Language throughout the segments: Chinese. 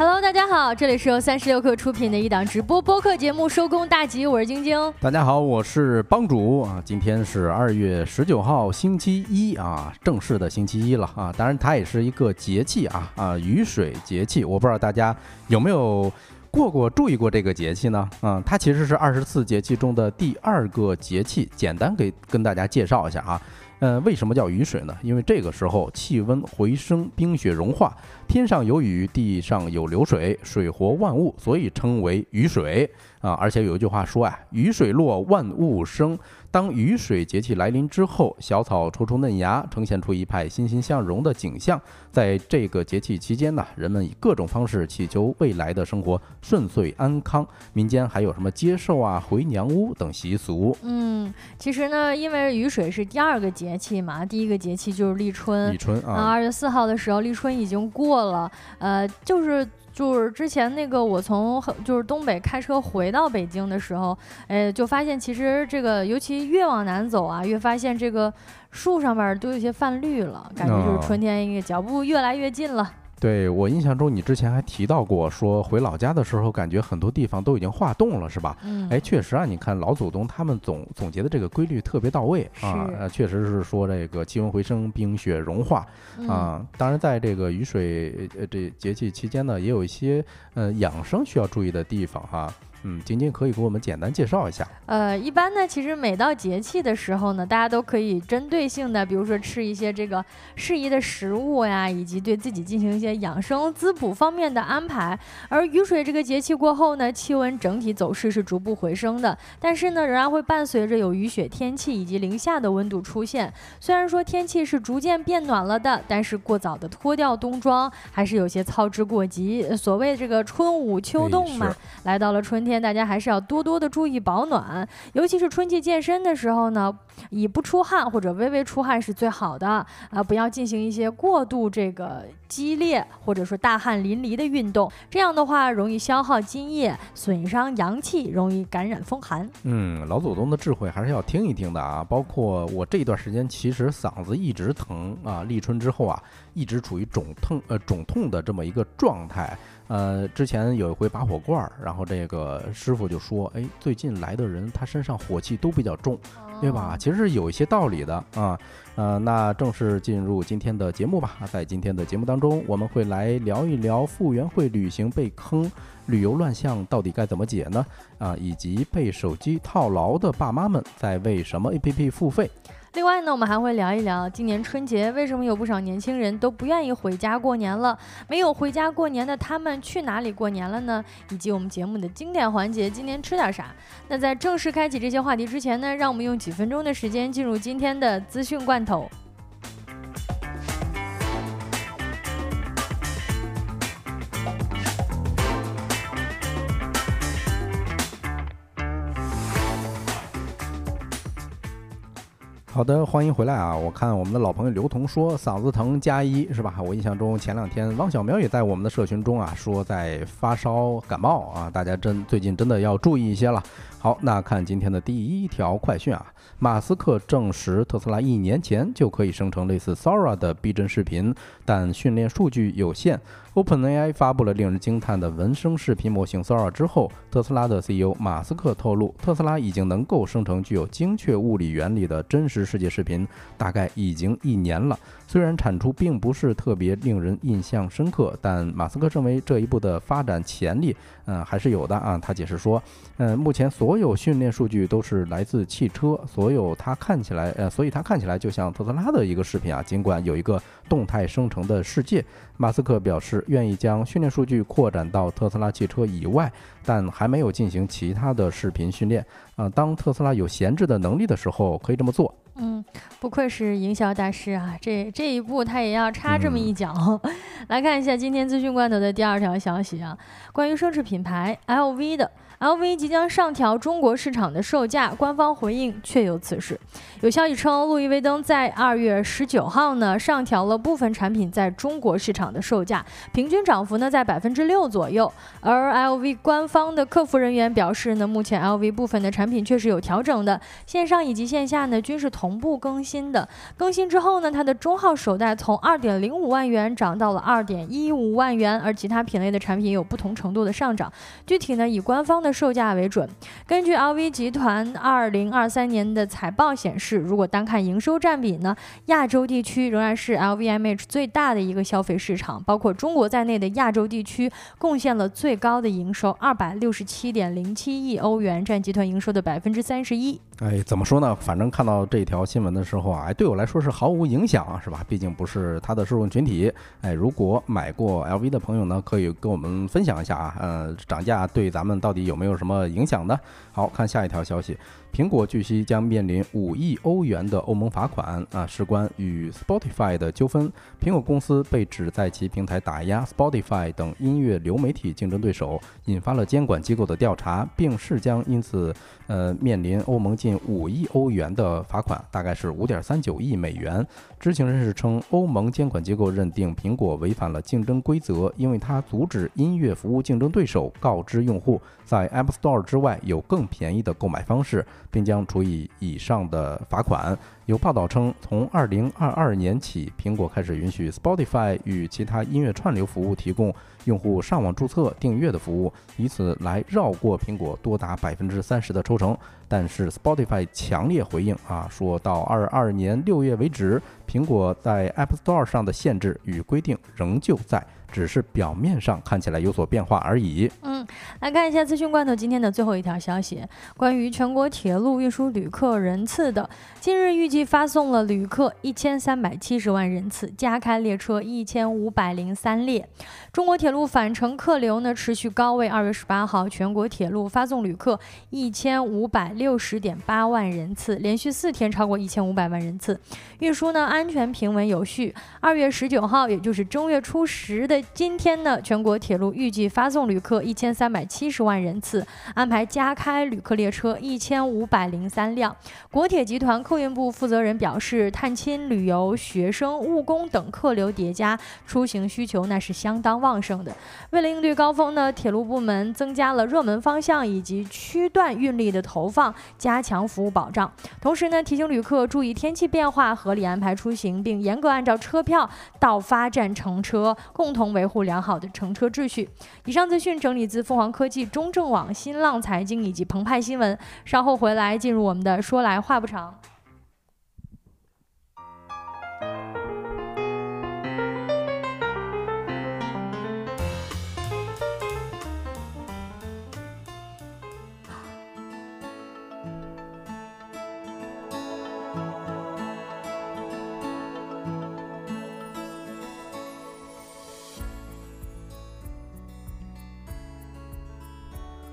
Hello，大家好，这里是由三十六氪出品的一档直播播客节目《收工大吉》，我是晶晶。大家好，我是帮主啊。今天是二月十九号，星期一啊，正式的星期一了啊。当然，它也是一个节气啊啊，雨水节气。我不知道大家有没有过过、注意过这个节气呢？啊，它其实是二十四节气中的第二个节气。简单给跟大家介绍一下啊。呃，为什么叫雨水呢？因为这个时候气温回升，冰雪融化，天上有雨，地上有流水，水活万物，所以称为雨水啊。而且有一句话说啊，雨水落，万物生。当雨水节气来临之后，小草抽出嫩芽，呈现出一派欣欣向荣的景象。在这个节气期间呢，人们以各种方式祈求未来的生活顺遂安康。民间还有什么接寿啊、回娘屋等习俗。嗯，其实呢，因为雨水是第二个节气嘛，第一个节气就是立春。立春啊，二月四号的时候，立春已经过了。呃，就是。就是之前那个，我从就是东北开车回到北京的时候，哎，就发现其实这个，尤其越往南走啊，越发现这个树上面都有些泛绿了，感觉就是春天一个脚步越来越近了。对我印象中，你之前还提到过，说回老家的时候，感觉很多地方都已经化冻了，是吧？嗯。哎，确实啊，你看老祖宗他们总总结的这个规律特别到位啊，呃，确实是说这个气温回升，冰雪融化啊。当然，在这个雨水呃这节气期间呢，也有一些呃养生需要注意的地方哈。嗯，晶晶可以给我们简单介绍一下。呃，一般呢，其实每到节气的时候呢，大家都可以针对性的，比如说吃一些这个适宜的食物呀，以及对自己进行一些养生滋补方面的安排。而雨水这个节气过后呢，气温整体走势是逐步回升的，但是呢，仍然会伴随着有雨雪天气以及零下的温度出现。虽然说天气是逐渐变暖了的，但是过早的脱掉冬装还是有些操之过急。所谓这个春捂秋冻嘛，来到了春天。天大家还是要多多的注意保暖，尤其是春季健身的时候呢，以不出汗或者微微出汗是最好的啊，不要进行一些过度这个激烈或者说大汗淋漓的运动，这样的话容易消耗津液，损伤阳气，容易感染风寒。嗯，老祖宗的智慧还是要听一听的啊。包括我这段时间其实嗓子一直疼啊，立春之后啊，一直处于肿痛呃肿痛的这么一个状态。呃，之前有一回拔火罐儿，然后这个师傅就说：“哎，最近来的人他身上火气都比较重，对吧？其实是有一些道理的啊。呃，那正式进入今天的节目吧。在今天的节目当中，我们会来聊一聊傅园慧旅行被坑，旅游乱象到底该怎么解呢？啊，以及被手机套牢的爸妈们在为什么 APP 付费。”另外呢，我们还会聊一聊今年春节为什么有不少年轻人都不愿意回家过年了？没有回家过年的他们去哪里过年了呢？以及我们节目的经典环节，今年吃点啥？那在正式开启这些话题之前呢，让我们用几分钟的时间进入今天的资讯罐头。好的，欢迎回来啊！我看我们的老朋友刘同说嗓子疼加一是吧？我印象中前两天汪小苗也在我们的社群中啊说在发烧感冒啊，大家真最近真的要注意一些了。好，那看今天的第一条快讯啊，马斯克证实特斯拉一年前就可以生成类似 Sora 的逼真视频，但训练数据有限。OpenAI 发布了令人惊叹的文生视频模型 Sora 之后，特斯拉的 CEO 马斯克透露，特斯拉已经能够生成具有精确物理原理的真实世界视频，大概已经一年了。虽然产出并不是特别令人印象深刻，但马斯克认为这一步的发展潜力，嗯，还是有的啊。他解释说，嗯，目前所有训练数据都是来自汽车，所有它看起来，呃，所以它看起来就像特斯拉的一个视频啊。尽管有一个动态生成的世界，马斯克表示。愿意将训练数据扩展到特斯拉汽车以外，但还没有进行其他的视频训练。啊，当特斯拉有闲置的能力的时候，可以这么做。嗯，不愧是营销大师啊，这这一步他也要插这么一脚。来看一下今天资讯罐头的第二条消息啊，关于奢侈品牌 LV 的。LV 即将上调中国市场的售价，官方回应确有此事。有消息称，路易威登在二月十九号呢上调了部分产品在中国市场的售价，平均涨幅呢在百分之六左右。而 LV 官方的客服人员表示呢，目前 LV 部分的产品确实有调整的，线上以及线下呢均是同步。更新的。更新之后呢，它的中号手袋从二点零五万元涨到了二点一五万元，而其他品类的产品有不同程度的上涨。具体呢，以官方的售价为准。根据 LV 集团二零二三年的财报显示，如果单看营收占比呢，亚洲地区仍然是 LVMH 最大的一个消费市场，包括中国在内的亚洲地区贡献了最高的营收，二百六十七点零七亿欧元，占集团营收的百分之三十一。哎，怎么说呢？反正看到这条新闻的时候啊，哎，对我来说是毫无影响，是吧？毕竟不是它的受众群体。哎，如果买过 LV 的朋友呢，可以跟我们分享一下啊，呃，涨价对咱们到底有没有什么影响呢？好看下一条消息。苹果据悉将面临五亿欧元的欧盟罚款啊，事关与 Spotify 的纠纷。苹果公司被指在其平台打压 Spotify 等音乐流媒体竞争对手，引发了监管机构的调查，并是将因此呃面临欧盟近五亿欧元的罚款，大概是五点三九亿美元。知情人士称，欧盟监管机构认定苹果违反了竞争规则，因为它阻止音乐服务竞争对手告知用户在 App Store 之外有更便宜的购买方式。并将处以以上的罚款。有报道称，从2022年起，苹果开始允许 Spotify 与其他音乐串流服务提供用户上网注册订阅的服务，以此来绕过苹果多达百分之三十的抽成。但是 Spotify 强烈回应啊，说到22年6月为止，苹果在 App Store 上的限制与规定仍旧在。只是表面上看起来有所变化而已。嗯，来看一下资讯罐头今天的最后一条消息，关于全国铁路运输旅客人次的。近日预计发送了旅客一千三百七十万人次，加开列车一千五百零三列。中国铁路返程客流呢持续高位，二月十八号全国铁路发送旅客一千五百六十点八万人次，连续四天超过一千五百万人次，运输呢安全平稳有序。二月十九号，也就是正月初十的。今天呢，全国铁路预计发送旅客一千三百七十万人次，安排加开旅客列车一千五百零三辆。国铁集团客运部负责人表示，探亲、旅游、学生、务工等客流叠加，出行需求那是相当旺盛的。为了应对高峰呢，铁路部门增加了热门方向以及区段运力的投放，加强服务保障。同时呢，提醒旅客注意天气变化，合理安排出行，并严格按照车票到发站乘车，共同。维护良好的乘车秩序。以上资讯整理自凤凰科技、中证网、新浪财经以及澎湃新闻。稍后回来进入我们的“说来话不长”。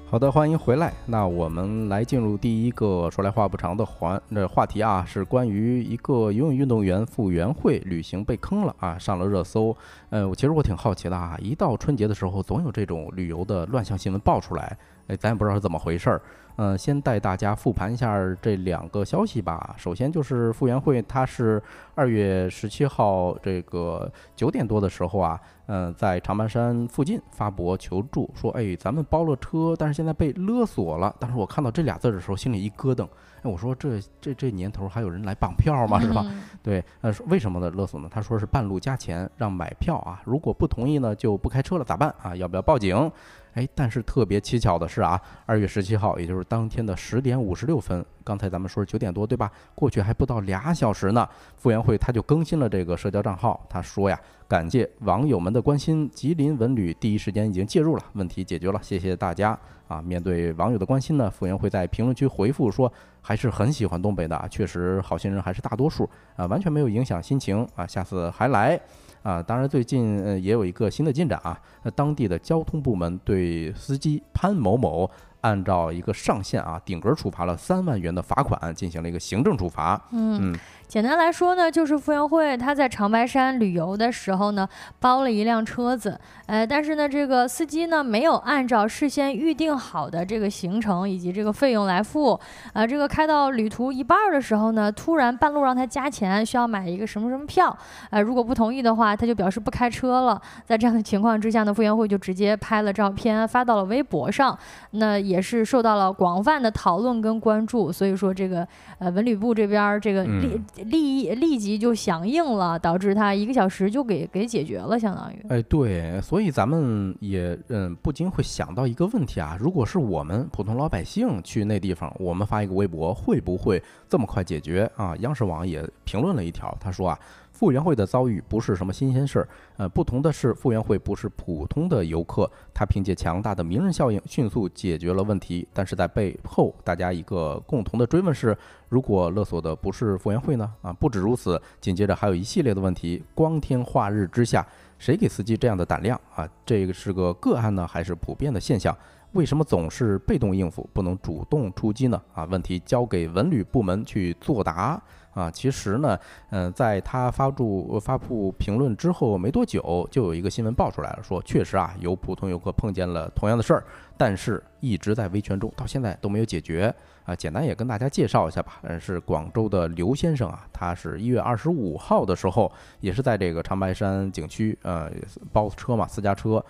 好的，欢迎回来。那我们来进入第一个说来话不长的环的话题啊，是关于一个游泳运动员傅园慧旅行被坑了啊，上了热搜。呃，我其实我挺好奇的啊，一到春节的时候，总有这种旅游的乱象新闻爆出来，哎，咱也不知道是怎么回事儿。嗯，先带大家复盘一下这两个消息吧。首先就是傅园慧，他是二月十七号这个九点多的时候啊，嗯，在长白山附近发博求助，说，哎，咱们包了车，但是现在被勒索了。当时我看到这俩字的时候，心里一咯噔。哎，我说这这这年头还有人来绑票吗？是吧？对，呃，为什么呢勒索呢？他说是半路加钱让买票啊，如果不同意呢，就不开车了，咋办啊？要不要报警？哎，但是特别蹊跷的是啊，二月十七号，也就是当天的十点五十六分，刚才咱们说是九点多，对吧？过去还不到俩小时呢，傅园慧他就更新了这个社交账号，他说呀，感谢网友们的关心，吉林文旅第一时间已经介入了，问题解决了，谢谢大家啊！面对网友的关心呢，傅园慧在评论区回复说，还是很喜欢东北的，确实好心人还是大多数啊，完全没有影响心情啊，下次还来。啊，当然，最近呃也有一个新的进展啊，那当地的交通部门对司机潘某某。按照一个上限啊，顶格处罚了三万元的罚款，进行了一个行政处罚。嗯，简单来说呢，就是傅园慧他在长白山旅游的时候呢，包了一辆车子，呃，但是呢，这个司机呢没有按照事先预定好的这个行程以及这个费用来付，呃，这个开到旅途一半的时候呢，突然半路让他加钱，需要买一个什么什么票，呃，如果不同意的话，他就表示不开车了。在这样的情况之下呢，傅园慧就直接拍了照片发到了微博上，那。也是受到了广泛的讨论跟关注，所以说这个呃文旅部这边儿这个立立立即就响应了，导致他一个小时就给给解决了，相当于。哎，对，所以咱们也嗯不禁会想到一个问题啊，如果是我们普通老百姓去那地方，我们发一个微博，会不会这么快解决啊？央视网也评论了一条，他说啊。傅园慧的遭遇不是什么新鲜事儿，呃，不同的是，傅园慧不是普通的游客，他凭借强大的名人效应迅速解决了问题。但是在背后，大家一个共同的追问是：如果勒索的不是傅园慧呢？啊，不止如此，紧接着还有一系列的问题。光天化日之下，谁给司机这样的胆量啊？这个是个个案呢，还是普遍的现象？为什么总是被动应付，不能主动出击呢？啊，问题交给文旅部门去作答。啊，其实呢，嗯，在他发布发布评论之后没多久，就有一个新闻爆出来了，说确实啊，有普通游客碰见了同样的事儿，但是一直在维权中，到现在都没有解决。啊，简单也跟大家介绍一下吧。嗯，是广州的刘先生啊，他是一月二十五号的时候，也是在这个长白山景区，呃，包车嘛，私家车，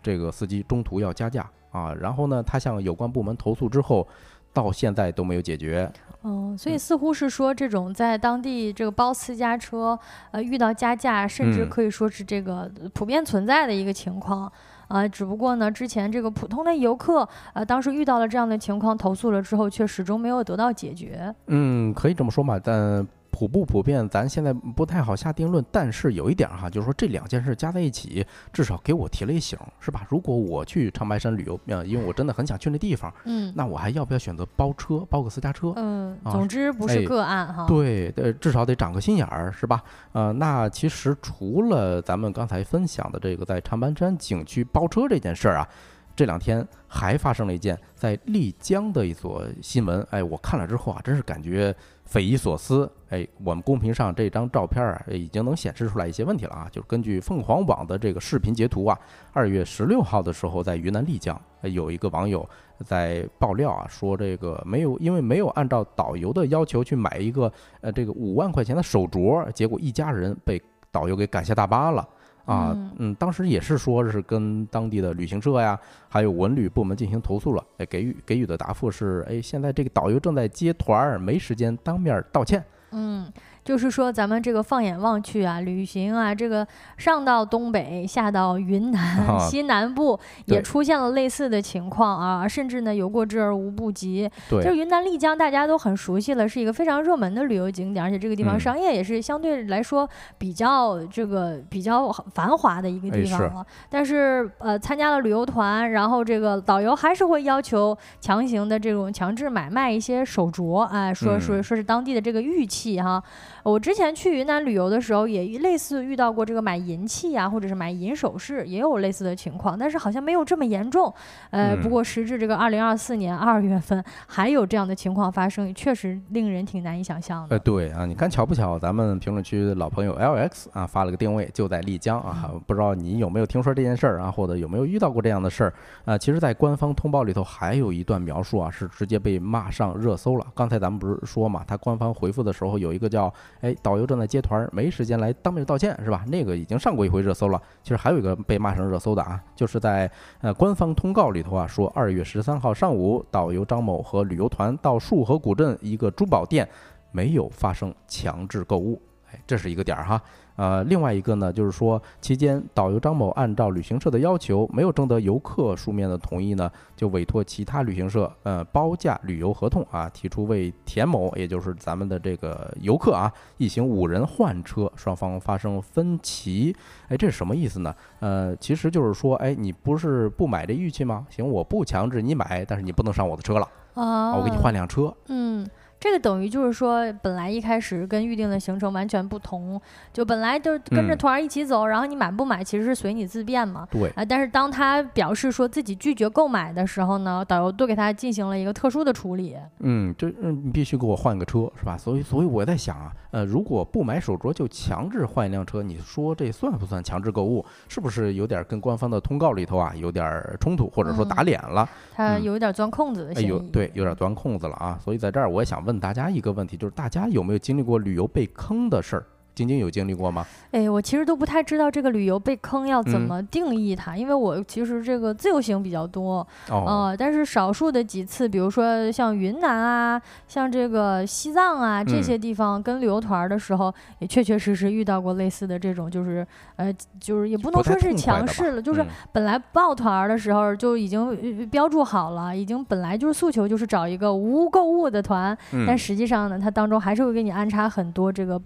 这个司机中途要加价啊，然后呢，他向有关部门投诉之后，到现在都没有解决。哦，所以似乎是说，这种在当地这个包私家车，呃，遇到加价，甚至可以说是这个普遍存在的一个情况，啊，只不过呢，之前这个普通的游客，呃，当时遇到了这样的情况，投诉了之后，却始终没有得到解决。嗯，可以这么说嘛，但。普不普遍，咱现在不太好下定论。但是有一点哈，就是说这两件事加在一起，至少给我提了一醒，是吧？如果我去长白山旅游，呃，因为我真的很想去那地方，嗯，那我还要不要选择包车，包个私家车？嗯，总之不是个案哈。对，呃，至少得长个心眼儿，是吧？呃，那其实除了咱们刚才分享的这个在长白山景区包车这件事儿啊，这两天还发生了一件在丽江的一所新闻。哎，我看了之后啊，真是感觉。匪夷所思，哎，我们公屏上这张照片啊，已经能显示出来一些问题了啊。就是根据凤凰网的这个视频截图啊，二月十六号的时候，在云南丽江，有一个网友在爆料啊，说这个没有，因为没有按照导游的要求去买一个呃这个五万块钱的手镯，结果一家人被导游给赶下大巴了。啊，嗯，当时也是说是跟当地的旅行社呀，还有文旅部门进行投诉了，哎，给予给予的答复是，哎，现在这个导游正在接团儿，没时间当面道歉。嗯。就是说，咱们这个放眼望去啊，旅行啊，这个上到东北，下到云南西南部，也出现了类似的情况啊，甚至呢有过之而无不及。对，就是云南丽江，大家都很熟悉了，是一个非常热门的旅游景点，而且这个地方商业也是相对来说比较这个比较繁华的一个地方了。但是呃，参加了旅游团，然后这个导游还是会要求强行的这种强制买卖一些手镯，哎，说说说是当地的这个玉器哈。我之前去云南旅游的时候，也类似遇到过这个买银器啊，或者是买银首饰，也有类似的情况，但是好像没有这么严重。呃，不过时至这个二零二四年二月份，还有这样的情况发生，确实令人挺难以想象的。呃，对啊，你看巧不巧，咱们评论区老朋友 LX 啊发了个定位，就在丽江啊，不知道你有没有听说这件事儿啊，或者有没有遇到过这样的事儿啊？其实，在官方通报里头还有一段描述啊，是直接被骂上热搜了。刚才咱们不是说嘛，他官方回复的时候有一个叫。哎，导游正在接团，没时间来当面道歉，是吧？那个已经上过一回热搜了。其实还有一个被骂成热搜的啊，就是在呃官方通告里头啊，说二月十三号上午，导游张某和旅游团到束河古镇一个珠宝店，没有发生强制购物。哎，这是一个点儿哈。呃，另外一个呢，就是说期间导游张某按照旅行社的要求，没有征得游客书面的同意呢，就委托其他旅行社呃包价旅游合同啊，提出为田某，也就是咱们的这个游客啊，一行五人换车，双方发生分歧。哎，这是什么意思呢？呃，其实就是说，哎，你不是不买这玉器吗？行，我不强制你买，但是你不能上我的车了啊，我给你换辆车。嗯。这个等于就是说，本来一开始跟预定的行程完全不同，就本来就跟着团一起走，然后你买不买其实是随你自便嘛。对。啊，但是当他表示说自己拒绝购买的时候呢，导游都给他进行了一个特殊的处理。嗯，就嗯，你必须给我换个车，是吧？所以，所以我在想啊，呃，如果不买手镯就强制换一辆车，你说这算不算强制购物？是不是有点跟官方的通告里头啊有点冲突，或者说打脸了？他有点钻空子的嫌疑。有对，有点钻空子了啊。所以在这儿我也想问问大家一个问题，就是大家有没有经历过旅游被坑的事儿？晶晶有经历过吗？哎，我其实都不太知道这个旅游被坑要怎嗯。么定义它，因为我其实这个自由行比较多，哦，呃，但是少数的几次，比如说像云南啊，像这个西藏啊这嗯。些地方，跟旅游团儿的时候，也确确实实遇到过类似的这种，就是呃，就是也不能说是强势了，就是嗯。本来报团儿的时候就已经呃标注好了，已经本来就是诉求就是找一个无购物的团，但嗯实际上呢，它当中还是会给你安插很多这个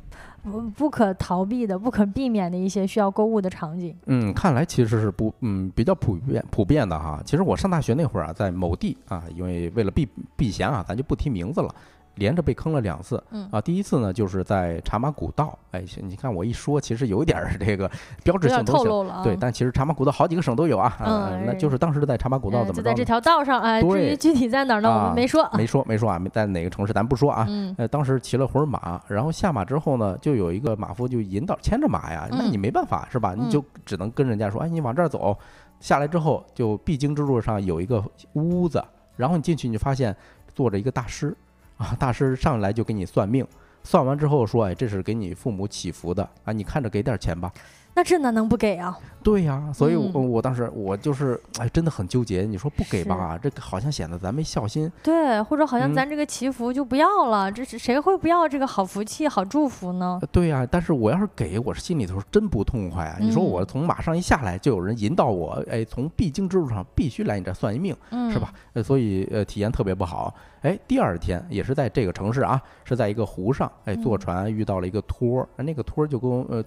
不可逃避的、不可避免的一些需要购物的场景。嗯，看来其实是不嗯比较普遍普遍的哈。其实我上大学那会儿啊，在某地啊，因为为了避避嫌啊，咱就不提名字了。连着被坑了两次，嗯啊，第一次呢就是在茶马古道，哎，你看我一说，其实有一点儿这个标志性东西。对，但其实茶马古道好几个省都有啊，啊嗯那就是当时在茶马古道怎么就在这条道上，哎，至对于具体在哪儿呢，我啊们没说。没说没说啊，没在哪个城市咱不说啊，嗯呃，当时骑了会儿马，然后下马之后呢，就有一个马夫就引导牵着马呀，那嗯你没办法是吧？你嗯就只能跟人家说，哎，你往这儿走。下来之后，就必经之路上有一个屋子，然后你进去，你就发现坐着一个大师，啊，大师上来就给你算命，算完之后说，哎，这是给你父母祈福的啊，你看着给点钱吧。那这哪能不给啊？对呀，所以我、嗯我当时我就是哎，真的很纠结。你说不给吧，这个好像显得咱没孝心。对，或者好像嗯咱这个祈福就不要了，这是谁会不要这个好福气、好祝福呢？呃对呀、但是我要是给我心里头真不痛快啊！你说我嗯从马上一下来，就有人引导我，哎，从必经之路上必须来你这儿算一命，嗯，是吧？？呃，所以呃体验特别不好。哎，第二天也是在这个城市啊，是在一个湖上，哎，坐嗯船遇到了一个托儿，那个托儿就跟我呃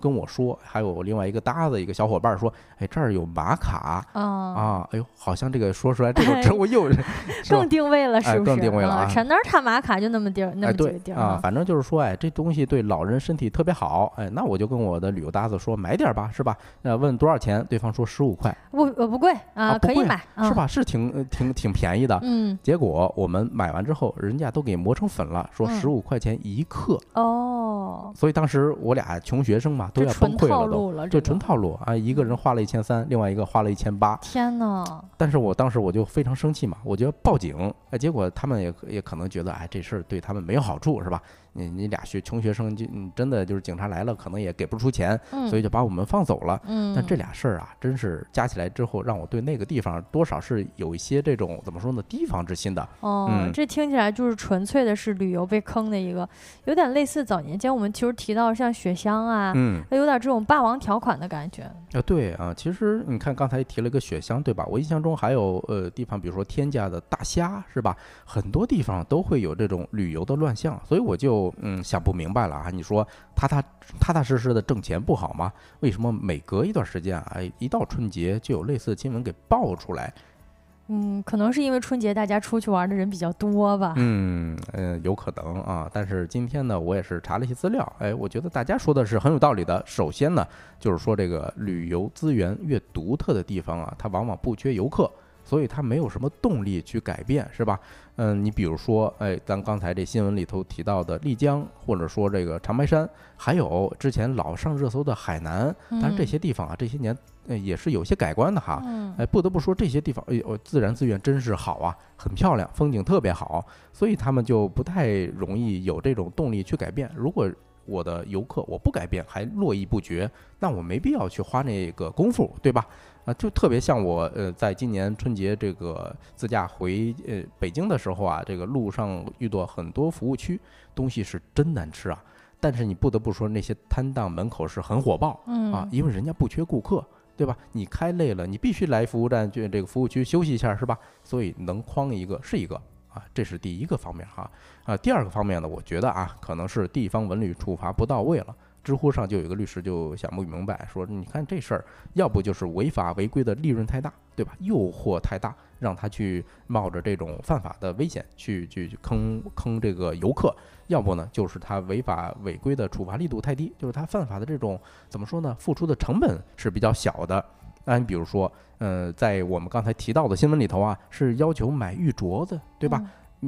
跟我说，还有另外一个搭子一个小伙伴说，哎，这儿有玛卡啊，啊，哎呦，好像这个说出来这个称呼又 更定位了，是哎不是？更定位了啊产哪儿塔玛卡就那么地儿，那几地儿啊，反正就是说，哎，这东西对老人身体特别好，哎，那我就跟我的旅游搭子说买点儿吧，是吧？那，问多少钱，对方说十五块，不呃不贵啊，不贵可以买，是？吧？是挺呃挺挺便宜的。嗯，结果我们买完之后，人家都给磨成粉了，说嗯十五块钱一克，哦，所以当时我俩穷学生嘛，都要崩溃了都。套路了，这个纯套路啊！一个人花了一千三，另外一个花了一千八。天哪，但是我当时我就非常生气嘛，我就要报警。哎，结果他们也也可能觉得，哎，这事儿对他们没有好处，是吧？你你俩学穷学生就你真的就是警察来了，可能也给不出钱，嗯，所以就把我们放走了。嗯，但这俩事儿啊，真是加起来之后，让我对那个地方多少是有一些这种怎么说呢，提防之心的。哦，嗯这听起来就是纯粹的是旅游被坑的一个，有点类似早年间我们其实提到像雪乡啊，嗯，有点这种霸王条款的感觉。啊，对啊，其实你看刚才提了一个雪乡，对吧？我印象中还有呃地方，比如说天价的大虾，是吧？很多地方都会有这种旅游的乱象，所以我就嗯想不明白了啊。你说踏踏踏踏实实的挣钱不好吗？为什么每隔一段时间啊，哎，一到春节就有类似的新闻给爆出来？嗯，可能是因为春节大家出去玩的人比较多吧。嗯呃，有可能啊。但是今天呢，我也是查了一些资料，哎，我觉得大家说的是很有道理的。首先呢，就是说这个旅游资源越独特的地方啊，它往往不缺游客。所以它没有什么动力去改变，是吧？嗯，你比如说，哎，咱刚才这新闻里头提到的丽江，或者说这个长白山，还有之前老上热搜的海南，当然这嗯些地方啊，这些年呃也是有些改观的哈。嗯哎，不得不说这些地方，哎呦，自然资源真是好啊，很漂亮，风景特别好，所以他们就不太容易有这种动力去改变。如果我的游客我不改变，还络绎不绝，那我没必要去花那个功夫，对吧？啊，就特别像我呃，在今年春节这个自驾回呃北京的时候啊，这个路上遇到很多服务区，东西是真难吃啊。但是你不得不说，那些摊档门口是很火爆，嗯啊，因为人家不缺顾客，对吧？你开累了，你必须来服务站就这个服务区休息一下，是吧？所以能框一个是一个啊，这是第一个方面哈。啊，第二个方面呢，我觉得啊，可能是地方文旅处罚不到位了。知乎上就有一个律师就想不明白，说你看这事儿，要不就是违法违规的利润太大，对吧？诱惑太大，让他去冒着这种犯法的危险去去去坑坑这个游客；要不呢，就是他违法违规的处罚力度太低，就是他犯法的这种怎么说呢？付出的成本是比较小的。那你比如说，呃，在我们刚才提到的新闻里头啊，是要求买玉镯子，对吧？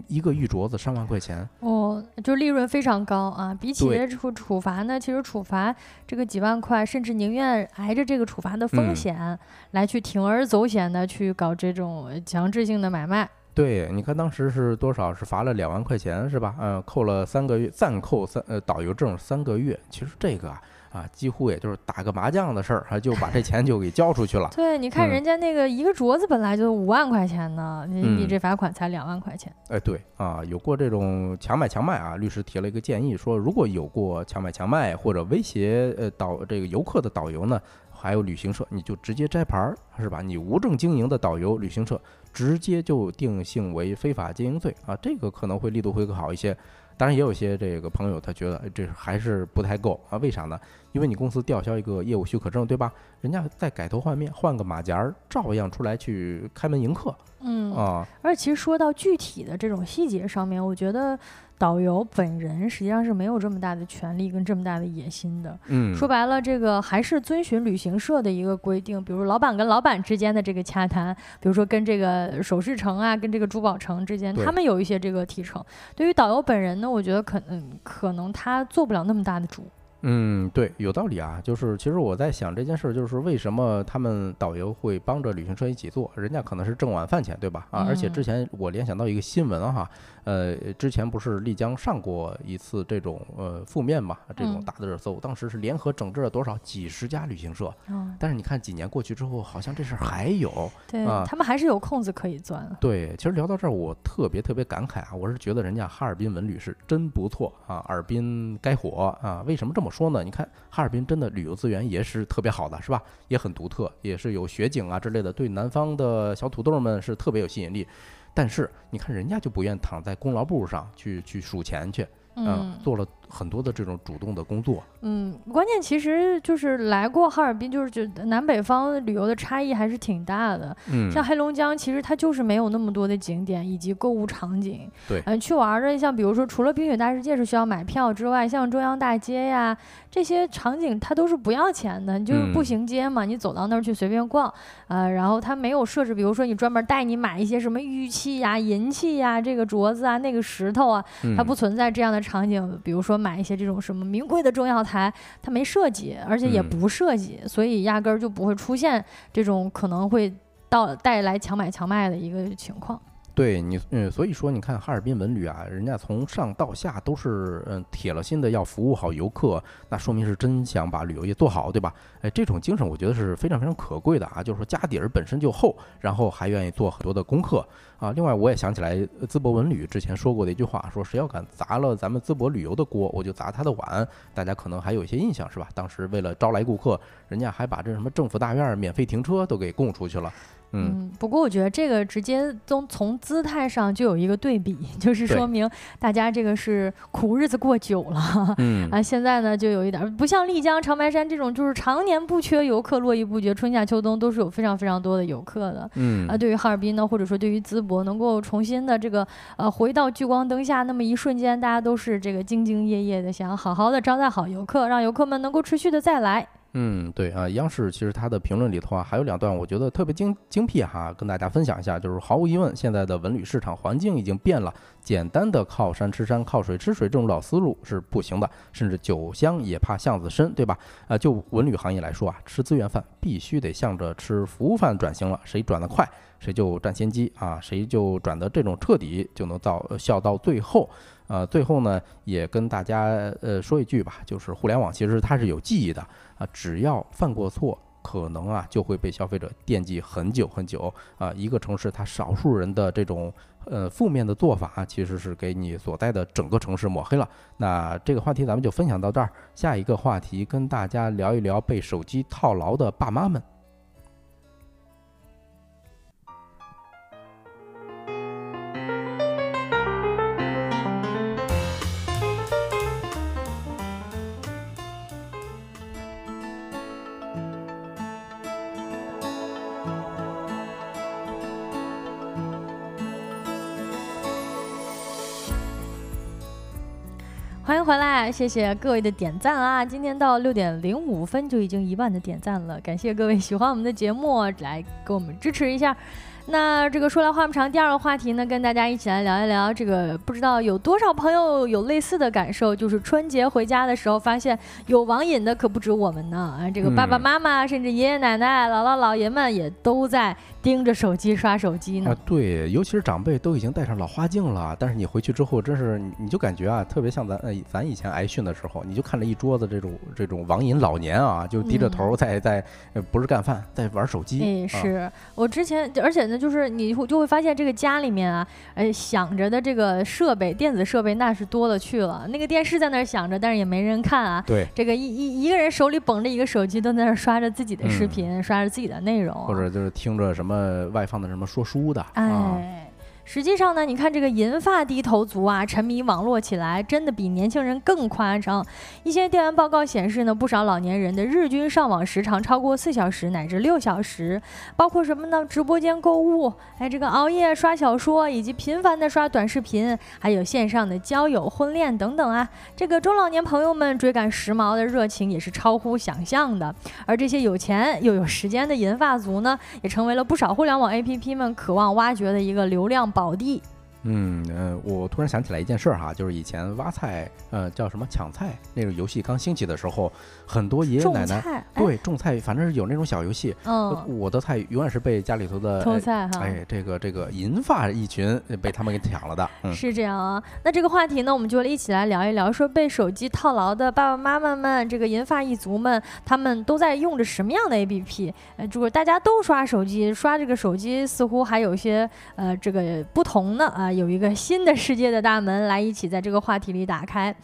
一个玉镯子上万块钱，哦，就利润非常高啊！比起这处处罚呢，其实处罚这个几万块，甚至宁愿挨着这个处罚的风嗯险，来去铤而走险的去搞这种呃强制性的买卖。对，你看当时是多少？是罚了两万块钱是吧？嗯，扣了三个月，暂扣三呃导游证三个月。其实这个啊。啊，几乎也就是打个麻将的事儿，他就把这钱就给交出去了。对，你看人家那个一个镯子本来就五万块钱呢，你你这罚款才两万块钱。哎，对啊，有过这种强买强卖啊，律师提了一个建议，说如果有过强买强卖或者威胁呃导这个游客的导游呢，还有旅行社，你就直接摘牌儿，是吧？你无证经营的导游、旅行社，直接就定性为非法经营罪啊，这个可能会力度会更好一些。当然也有些这个朋友他觉得这还是不太够啊？为啥呢？因为你公司吊销一个业务许可证，对吧？人家再改头换面，换个马甲儿，照样出来去开门迎客。嗯啊，而且其实说到具体的这种细节上面，我觉得导游本人实际上是没有这么大的权利跟这么大的野心的。嗯，说白了，这个还是遵循旅行社的一个规定，比如老板跟老板之间的这个洽谈，比如说跟这个首饰城啊，跟这个珠宝城之间，他们有一些这个提成。对于导游本人呢，我觉得可能可能他做不了那么大的主。嗯，对，有道理啊。就是其实我在想这件事，就是为什么他们导游会帮着旅行社一起做？人家可能是挣晚饭钱，对吧？啊，而且之前我联想到一个新闻哈。呃，之前不是丽江上过一次这种呃负面嘛，这种大的热搜，当时是联合整治了多少几十家旅行社。但是你看几年过去之后，好像这事儿还有。对，他们还是有空子可以钻。对，其实聊到这儿，我特别特别感慨啊，我是觉得人家哈尔滨文旅是真不错啊，哈尔滨该火啊。为什么这么说呢？你看哈尔滨真的旅游资源也是特别好的，是吧？也很独特，也是有雪景啊之类的，对南方的小土豆们是特别有吸引力。但是你看，人家就不愿躺在功劳簿上去去数钱去，嗯，做了。很多的这种主动的工作，嗯，关键其实就是来过哈尔滨，就是觉得南北方旅游的差异还是挺大的。嗯，像黑龙江，其实它就是没有那么多的景点以及购物场景。对，嗯，去玩的像比如说，除了冰雪大世界是需要买票之外，像中央大街呀这些场景，它都是不要钱的，你就是步行街嘛，你走到那儿去随便逛，呃，然后它没有设置，比如说你专门带你买一些什么玉器呀、银器呀、这个镯子啊、那个石头啊，它不存在这样的场景，比如说。买一些这种什么名贵的中药材，它没设计，而且也不设计，所以压根儿就不会出现这种可能会到带来强买强卖的一个情况。对你，嗯，所以说你看哈尔滨文旅啊，人家从上到下都是嗯铁了心的要服务好游客，那说明是真想把旅游业做好，对吧？哎，这种精神我觉得是非常非常可贵的啊，就是说家底儿本身就厚，然后还愿意做很多的功课啊。另外我也想起来淄博文旅之前说过的一句话，说谁要敢砸了咱们淄博旅游的锅，我就砸他的碗。大家可能还有一些印象是吧？当时为了招来顾客，人家还把这什么政府大院免费停车都给供出去了。嗯，不过我觉得这个直接从从姿态上就有一个对比，就是说明大家这个是苦日子过久了，嗯。啊，现在呢就有一点不像丽江、长白山这种，就是常年不缺游客、络绎不绝，春夏秋冬都是有非常非常多的游客的，嗯。啊，对于哈尔滨呢，或者说对于淄博，能够重新的这个呃回到聚光灯下那么一瞬间，大家都是这个兢兢业业的，想好好的招待好游客，让游客们能够持续的再来。嗯，对啊，央视其实它的评论里头啊，还有两段我觉得特别精精辟哈，跟大家分享一下。就是毫无疑问，现在的文旅市场环境已经变了，简单的靠山吃山、靠水吃水这种老思路是不行的，甚至酒香也怕巷子深，对吧？啊，就文旅行业来说啊，吃资源饭必须得向着吃服务饭转型了，谁转得快，谁就占先机啊，谁就转得这种彻底，就能到笑到最后。呃，最后呢，也跟大家呃说一句吧，就是互联网其实它是有记忆的啊，只要犯过错，可能啊就会被消费者惦记很久很久啊。一个城市它少数人的这种呃负面的做法，其实是给你所在的整个城市抹黑了。那这个话题咱们就分享到这儿，下一个话题跟大家聊一聊被手机套牢的爸妈们。回来，谢谢各位的点赞啊！今天到六点零五分就已经一万的点赞了，感谢各位喜欢我们的节目，来给我们支持一下。那这个说来话不长，第二个话题呢，跟大家一起来聊一聊这个，不知道有多少朋友有类似的感受，就是春节回家的时候，发现有网瘾的可不止我们呢啊！这个爸爸妈妈，甚至爷爷奶奶、姥姥姥爷们也都在盯着手机刷手机呢。啊，对，尤其是长辈都已经戴上老花镜了，但是你回去之后，真是你你就感觉啊，特别像咱呃咱以前挨训的时候，你就看着一桌子这种这种网瘾老年啊，就低着头在在呃不是干饭，在玩手机。哎，是我之前，而且呢，就是你就会发现这个家里面啊，呃，想着的这个设备，电子设备那是多了去了。那个电视在那儿响着，但是也没人看啊。对，这个一一一个人手里捧着一个手机，都在那儿刷着自己的视频，刷着自己的内容，或者就是听着什么外放的什么说书的。哎。实际上呢，你看这个银发低头族啊，沉迷网络起来真的比年轻人更夸张。一些调研报告显示呢，不少老年人的日均上网时长超过四小时乃至六小时，包括什么呢？直播间购物，哎，这个熬夜刷小说，以及频繁的刷短视频，还有线上的交友、婚恋等等啊。这个中老年朋友们追赶时髦的热情也是超乎想象的。而这些有钱又有时间的银发族呢，也成为了不少互联网 APP 们渴望挖掘的一个流量宝地。嗯呃，我突然想起来一件事儿哈，就是以前挖菜，呃，叫什么抢菜那个游戏刚兴起的时候，很多爷爷奶奶对种菜，反正是有那种小游戏。嗯，我的菜永远是被家里头的偷菜哈。哎，这个这个银发一群被他们给抢了的。是这样啊，那这个话题呢，我们就一起来聊一聊，说被手机套牢的爸爸妈妈们，这个银发一族们，他们都在用着什么样的 APP？呃，如果大家都刷手机，刷这个手机似乎还有一些呃这个不同的啊。有一个新的世界的大门，来一起在这个话题里打开。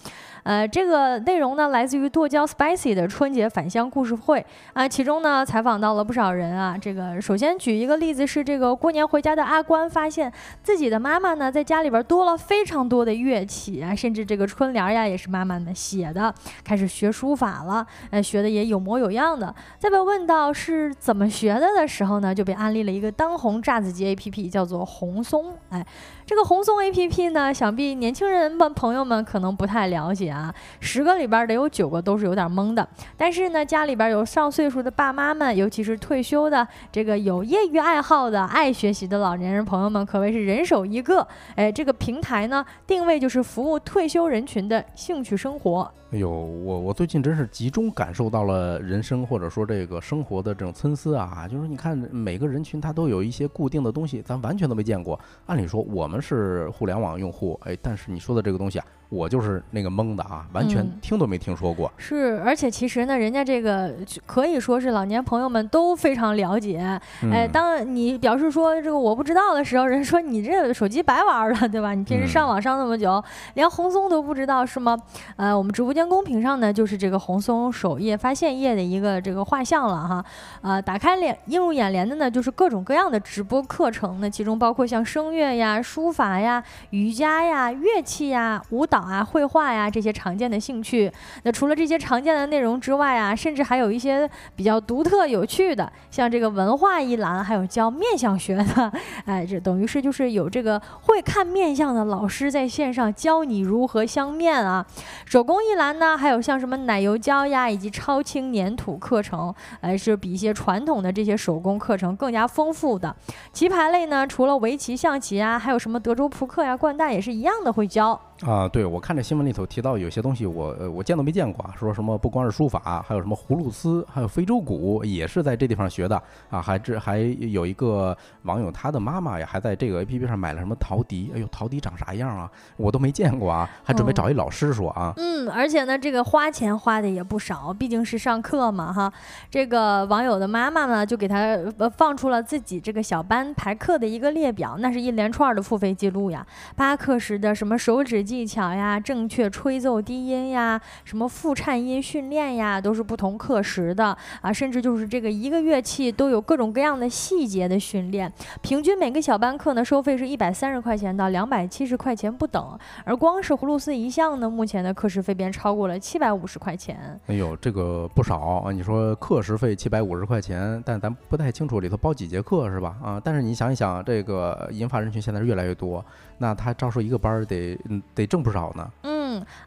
呃，这个内容呢，来自于剁椒 Spicy 的春节返乡故事会啊，其中呢采访到了不少人啊。这个首先举一个例子是，这个过年回家的阿关发现自己的妈妈呢，在家里边多了非常多的乐器啊，甚至这个春联呀也是妈妈们写的，开始学书法了，呃，学的也有模有样的。在被问到是怎么学的的时候呢，就被安利了一个当红炸子鸡 APP，叫做红松。哎，这个红松 APP 呢，想必年轻人们朋友们可能不太了解。啊，十个里边得有九个都是有点懵的。但是呢，家里边有上岁数的爸妈们，尤其是退休的这个有业余爱好的、爱学习的老年人朋友们，可谓是人手一个。哎，这个平台呢，定位就是服务退休人群的兴趣生活。哎呦，我我最近真是集中感受到了人生或者说这个生活的这种参差啊！就是你看每个人群他都有一些固定的东西，咱完全都没见过。按理说我们是互联网用户，哎，但是你说的这个东西啊，我就是那个懵的啊，完全听都没听说过。是，而且其实呢，人家这个可以说是老年朋友们都非常了解。哎，当你表示说这个我不知道的时候，人说你这手机白玩了，对吧？你平时上网上那么久，连红松都不知道是吗？呃，我们直播间。公屏上呢，就是这个红松首页发现页的一个这个画像了哈，呃，打开脸映入眼帘的呢，就是各种各样的直播课程，那其中包括像声乐呀、书法呀、瑜伽呀、乐器呀、舞蹈啊、绘画呀这些常见的兴趣。那除了这些常见的内容之外啊，甚至还有一些比较独特有趣的，像这个文化一栏，还有教面相学的，哎，这等于是就是有这个会看面相的老师在线上教你如何相面啊，手工一栏。呢还有像什么奶油胶呀，以及超轻粘土课程，呃，是比一些传统的这些手工课程更加丰富的。棋牌类呢，除了围棋、象棋啊，还有什么德州扑克呀、掼蛋也是一样的会教。啊，对，我看这新闻里头提到有些东西，我呃我见都没见过啊。说什么不光是书法，还有什么葫芦丝，还有非洲鼓，也是在这地方学的啊。还这还有一个网友，他的妈妈呀，还在这个 A P P 上买了什么陶笛。哎呦，陶笛长啥样啊？我都没见过啊，还准备找一老师说啊。嗯，而且呢，这个花钱花的也不少，毕竟是上课嘛哈。这个网友的妈妈呢，就给他呃放出了自己这个小班排课的一个列表，那是一连串的付费记录呀。八课时的什么手指。技巧呀，正确吹奏低音呀，什么复颤音训练呀，都是不同课时的啊，甚至就是这个一个乐器都有各种各样的细节的训练。平均每个小班课呢，收费是一百三十块钱到两百七十块钱不等。而光是葫芦丝一项呢，目前的课时费便超过了七百五十块钱。哎呦，这个不少啊！你说课时费七百五十块钱，但咱不太清楚里头包几节课是吧？啊，但是你想一想，这个银发人群现在是越来越多。那他招收一个班得，得挣不少呢。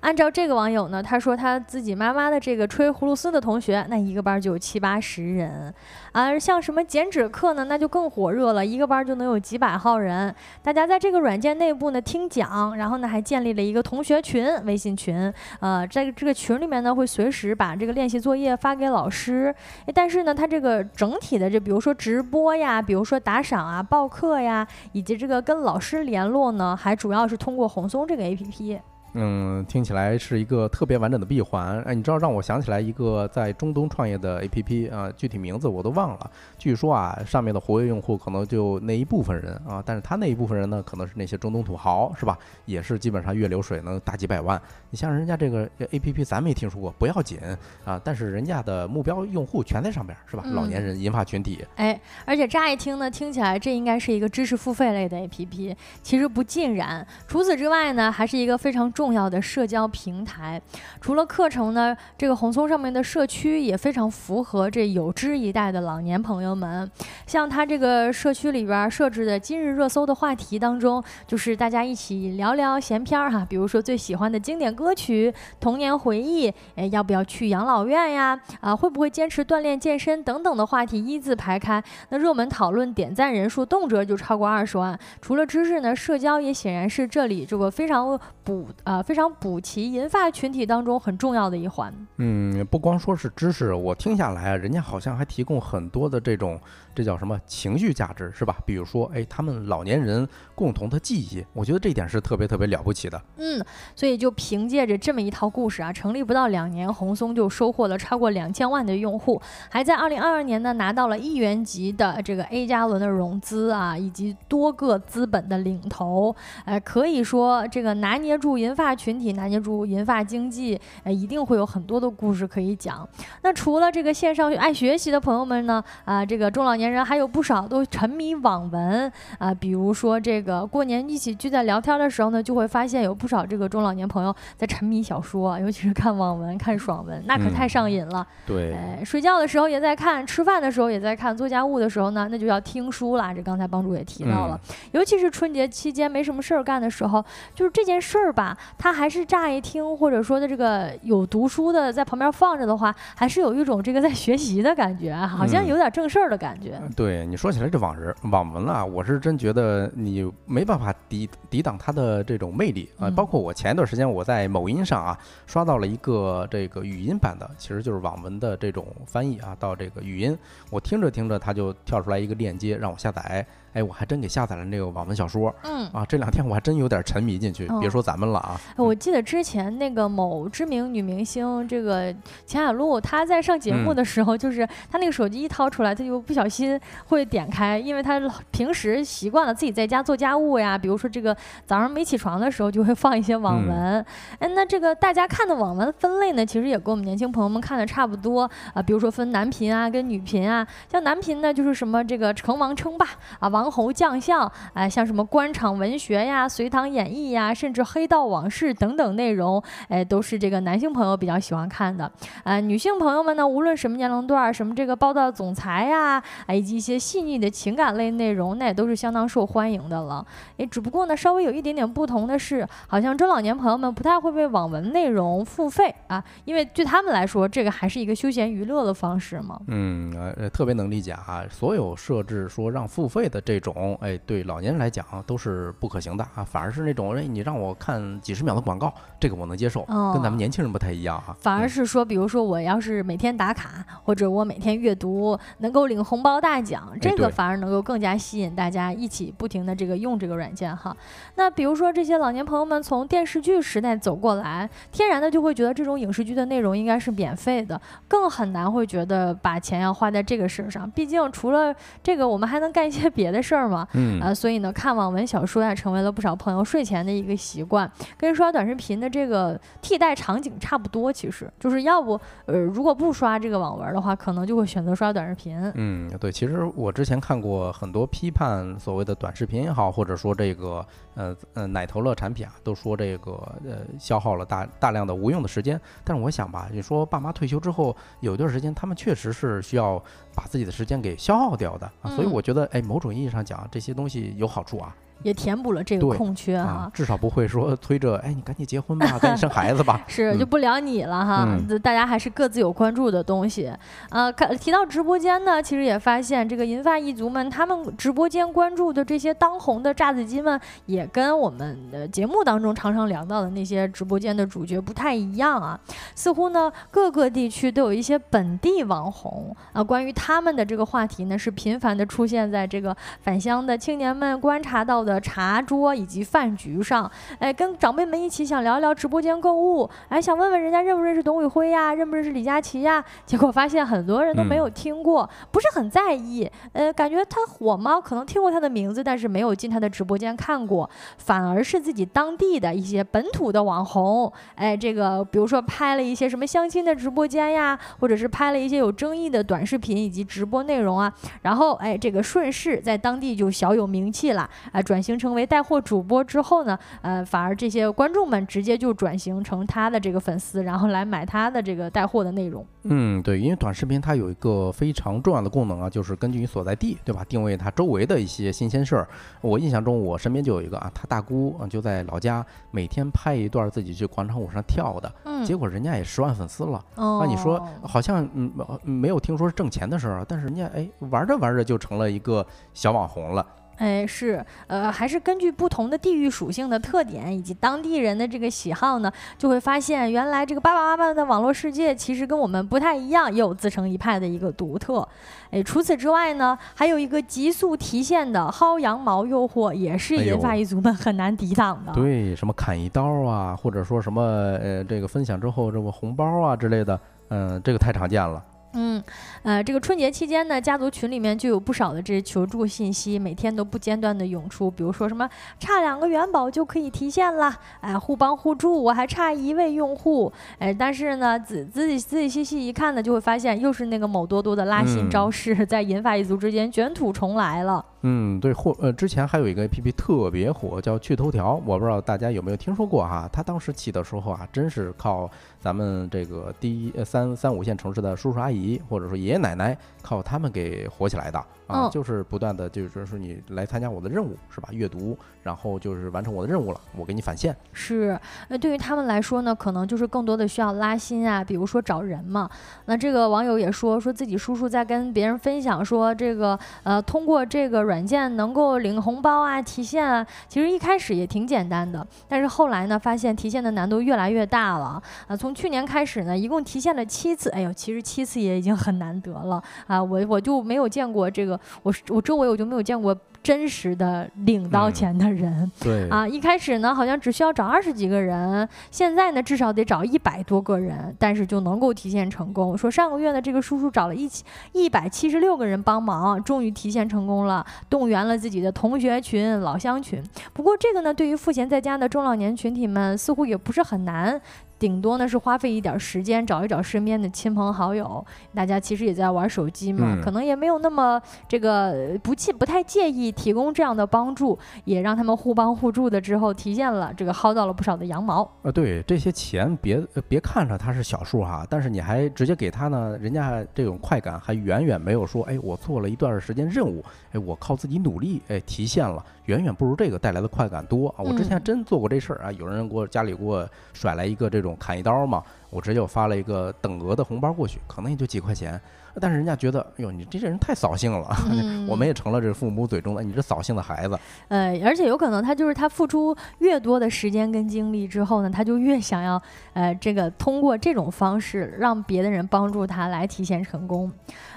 按照这个网友呢，他说他自己妈妈的这个吹葫芦丝的同学，那一个班就有七八十人，而像什么剪纸课呢，那就更火热了，一个班就能有几百号人。大家在这个软件内部呢听讲，然后呢还建立了一个同学群，微信群，呃，在这个群里面呢会随时把这个练习作业发给老师。但是呢，他这个整体的，这比如说直播呀，比如说打赏啊、报课呀，以及这个跟老师联络呢，还主要是通过红松这个 APP。嗯，听起来是一个特别完整的闭环。哎，你知道让我想起来一个在中东创业的 APP 啊，具体名字我都忘了。据说啊，上面的活跃用户可能就那一部分人啊，但是他那一部分人呢，可能是那些中东土豪，是吧？也是基本上月流水能大几百万。你像人家这个 APP，咱没听说过，不要紧啊。但是人家的目标用户全在上边，是吧？老年人、银发群体。哎，而且乍一听呢，听起来这应该是一个知识付费类的 APP，其实不尽然。除此之外呢，还是一个非常。重重要的社交平台，除了课程呢，这个红松上面的社区也非常符合这有知一代的老年朋友们。像他这个社区里边设置的今日热搜的话题当中，就是大家一起聊聊闲篇儿哈，比如说最喜欢的经典歌曲、童年回忆，哎，要不要去养老院呀？啊，会不会坚持锻炼健身等等的话题一字排开。那热门讨论点赞人数动辄就超过二十万。除了知识呢，社交也显然是这里这个非常补。啊，非常补齐银发群体当中很重要的一环。嗯，不光说是知识，我听下来啊，人家好像还提供很多的这种。这叫什么情绪价值是吧？比如说，哎，他们老年人共同的记忆，我觉得这一点是特别特别了不起的。嗯，所以就凭借着这么一套故事啊，成立不到两年，红松就收获了超过两千万的用户，还在二零二二年呢拿到了亿元级的这个 A 加轮的融资啊，以及多个资本的领投。哎，可以说这个拿捏住银发群体，拿捏住银发经济，哎，一定会有很多的故事可以讲。那除了这个线上爱学习的朋友们呢，啊，这个中老年。人还有不少都沉迷网文啊，比如说这个过年一起聚在聊天的时候呢，就会发现有不少这个中老年朋友在沉迷小说，尤其是看网文、看爽文，那可太上瘾了。对，哎，睡觉的时候也在看，吃饭的时候也在看，做家务的时候呢，那就要听书啦。这刚才帮主也提到了，尤其是春节期间没什么事儿干的时候，就是这件事儿吧，他还是乍一听或者说的这个有读书的在旁边放着的话，还是有一种这个在学习的感觉，好像有点正事儿的感觉。对你说起来这网人网文啊，我是真觉得你没办法抵抵挡它的这种魅力啊。包括我前一段时间我在某音上啊刷到了一个这个语音版的，其实就是网文的这种翻译啊，到这个语音，我听着听着它就跳出来一个链接让我下载。哎，我还真给下载了那个网文小说，嗯啊，这两天我还真有点沉迷进去。别说咱们了啊，我记得之前那个某知名女明星，这个钱海璐，她在上节目的时候，就是她那个手机一掏出来，她就不小心会点开，因为她平时习惯了自己在家做家务呀，比如说这个早上没起床的时候，就会放一些网文。哎，那这个大家看的网文分类呢，其实也跟我们年轻朋友们看的差不多啊，比如说分男频啊跟女频啊，像男频呢就是什么这个成王称霸啊王。王侯将相，哎，像什么官场文学呀、隋唐演义呀，甚至黑道往事等等内容，哎，都是这个男性朋友比较喜欢看的。啊，女性朋友们呢，无论什么年龄段，什么这个霸道总裁呀，哎以及一些细腻的情感类内容，那也都是相当受欢迎的了。哎，只不过呢，稍微有一点点不同的是，好像中老年朋友们不太会为网文内容付费啊，因为对他们来说，这个还是一个休闲娱乐的方式嘛。嗯，呃，特别能理解啊，所有设置说让付费的这。这种哎，对老年人来讲都是不可行的啊，反而是那种哎，你让我看几十秒的广告，这个我能接受，跟咱们年轻人不太一样哈。反而是说，比如说我要是每天打卡，或者我每天阅读，能够领红包大奖，这个反而能够更加吸引大家一起不停的这个用这个软件哈。那比如说这些老年朋友们从电视剧时代走过来，天然的就会觉得这种影视剧的内容应该是免费的，更很难会觉得把钱要花在这个事上。毕竟除了这个，我们还能干一些别的。事儿嘛，嗯啊，所以呢，看网文小说呀，成为了不少朋友睡前的一个习惯，跟刷短视频的这个替代场景差不多。其实就是要不，呃，如果不刷这个网文的话，可能就会选择刷短视频。嗯，对，其实我之前看过很多批判所谓的短视频也好，或者说这个呃呃奶头乐产品啊，都说这个呃消耗了大大量的无用的时间。但是我想吧，你说爸妈退休之后有一段时间，他们确实是需要把自己的时间给消耗掉的啊，所以我觉得，哎，某种意义上讲，这些东西有好处啊。也填补了这个空缺啊，至少不会说推着，哎，你赶紧结婚吧，赶紧生孩子吧，是就不聊你了哈。大家还是各自有关注的东西。呃，看提到直播间呢，其实也发现这个银发一族们，他们直播间关注的这些当红的炸子鸡们，也跟我们的节目当中常常聊到的那些直播间的主角不太一样啊。似乎呢，各个地区都有一些本地网红啊，关于他们的这个话题呢，是频繁的出现在这个返乡的青年们观察到的。的茶桌以及饭局上，哎，跟长辈们一起想聊一聊直播间购物，哎，想问问人家认不认识董宇辉呀，认不认识李佳琦呀？结果发现很多人都没有听过，不是很在意，呃，感觉他火吗？可能听过他的名字，但是没有进他的直播间看过，反而是自己当地的一些本土的网红，哎，这个比如说拍了一些什么相亲的直播间呀，或者是拍了一些有争议的短视频以及直播内容啊，然后哎，这个顺势在当地就小有名气了，哎，转。形成为带货主播之后呢，呃，反而这些观众们直接就转型成他的这个粉丝，然后来买他的这个带货的内容。嗯，对，因为短视频它有一个非常重要的功能啊，就是根据你所在地，对吧，定位它周围的一些新鲜事儿。我印象中，我身边就有一个啊，他大姑啊就在老家，每天拍一段自己去广场舞上跳的，嗯，结果人家也十万粉丝了。那你说好像嗯没有听说是挣钱的事儿，但是人家哎玩着玩着就成了一个小网红了。哎，是，呃，还是根据不同的地域属性的特点以及当地人的这个喜好呢，就会发现原来这个爸爸妈妈的网络世界其实跟我们不太一样，也有自成一派的一个独特。哎，除此之外呢，还有一个急速提现的薅羊毛诱惑，也是银发一族们很难抵挡的。对，什么砍一刀啊，或者说什么呃，这个分享之后这个红包啊之类的，嗯，这个太常见了。嗯，呃，这个春节期间呢，家族群里面就有不少的这些求助信息，每天都不间断的涌出。比如说什么差两个元宝就可以提现了，哎，互帮互助，我还差一位用户，哎，但是呢，仔仔细仔仔细细一看呢，就会发现又是那个某多多的拉新招式，在银发一族之间卷土重来了。嗯，对，或呃，之前还有一个 A P P 特别火，叫趣头条，我不知道大家有没有听说过哈？它当时起的时候啊，真是靠咱们这个第一三三五线城市的叔叔阿姨或者说爷爷奶奶，靠他们给火起来的。啊，就是不断的，就是说你来参加我的任务是吧？阅读，然后就是完成我的任务了，我给你返现。是，那对于他们来说呢，可能就是更多的需要拉新啊，比如说找人嘛。那这个网友也说，说自己叔叔在跟别人分享说，这个呃，通过这个软件能够领红包啊、提现啊。其实一开始也挺简单的，但是后来呢，发现提现的难度越来越大了。啊，从去年开始呢，一共提现了七次。哎呦，其实七次也已经很难得了啊！我我就没有见过这个。我我周围我就没有见过真实的领到钱的人，对啊，一开始呢好像只需要找二十几个人，现在呢至少得找一百多个人，但是就能够提现成功。说上个月呢这个叔叔找了一七一百七十六个人帮忙，终于提现成功了，动员了自己的同学群、老乡群。不过这个呢对于赋闲在家的中老年群体们似乎也不是很难。顶多呢是花费一点时间找一找身边的亲朋好友，大家其实也在玩手机嘛，可能也没有那么这个不介不太介意提供这样的帮助，也让他们互帮互助的之后体现了这个薅到了不少的羊毛。呃，对这些钱别别看着它是小数哈，但是你还直接给他呢，人家这种快感还远远没有说，哎，我做了一段时间任务，哎，我靠自己努力，哎，提现了，远远不如这个带来的快感多啊！我之前真做过这事儿啊，有人给我家里给我甩来一个这种。砍一刀嘛，我直接我发了一个等额的红包过去，可能也就几块钱，但是人家觉得，哟，你这人太扫兴了，我们也成了这父母嘴中的你这扫兴的孩子。呃，而且有可能他就是他付出越多的时间跟精力之后呢，他就越想要，呃，这个通过这种方式让别的人帮助他来体现成功。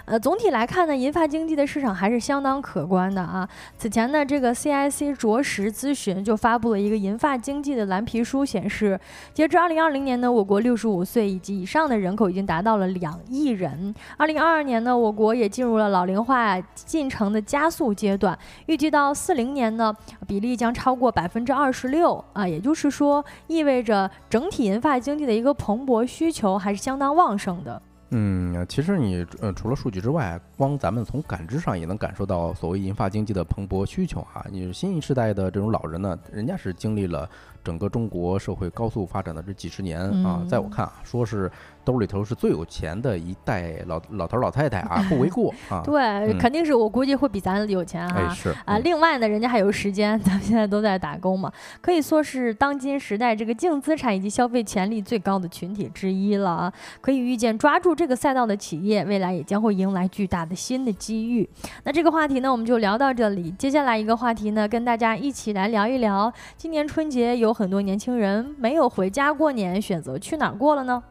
呃，总体来看呢，银发经济的市场还是相当可观的啊。此前呢，这个 CIC 着实咨询就发布了一个银发经济的蓝皮书，显示，截至2020年呢，我国65岁以及以上的人口已经达到了两亿人。2022年呢，我国也进入了老龄化进程的加速阶段，预计到40年呢，比例将超过百分之二十六啊，也就是说，意味着整体银发经济的一个蓬勃需求还是相当旺盛的。嗯，其实你呃除了数据之外，光咱们从感知上也能感受到所谓银发经济的蓬勃需求啊。你新一世代的这种老人呢，人家是经历了整个中国社会高速发展的这几十年啊，在我看啊，说是。兜里头是最有钱的一代老老头老太太啊，不为过啊。对，肯定是我估计会比咱有钱哈。是啊，另外呢，人家还有时间，咱们现在都在打工嘛，可以说是当今时代这个净资产以及消费潜力最高的群体之一了啊。可以预见，抓住这个赛道的企业，未来也将会迎来巨大的新的机遇。那这个话题呢，我们就聊到这里。接下来一个话题呢，跟大家一起来聊一聊，今年春节有很多年轻人没有回家过年，选择去哪儿过了呢？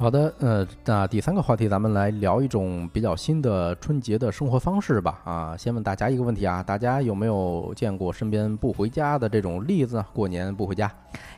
好的，呃，那第三个话题，咱们来聊一种比较新的春节的生活方式吧。啊，先问大家一个问题啊，大家有没有见过身边不回家的这种例子？过年不回家？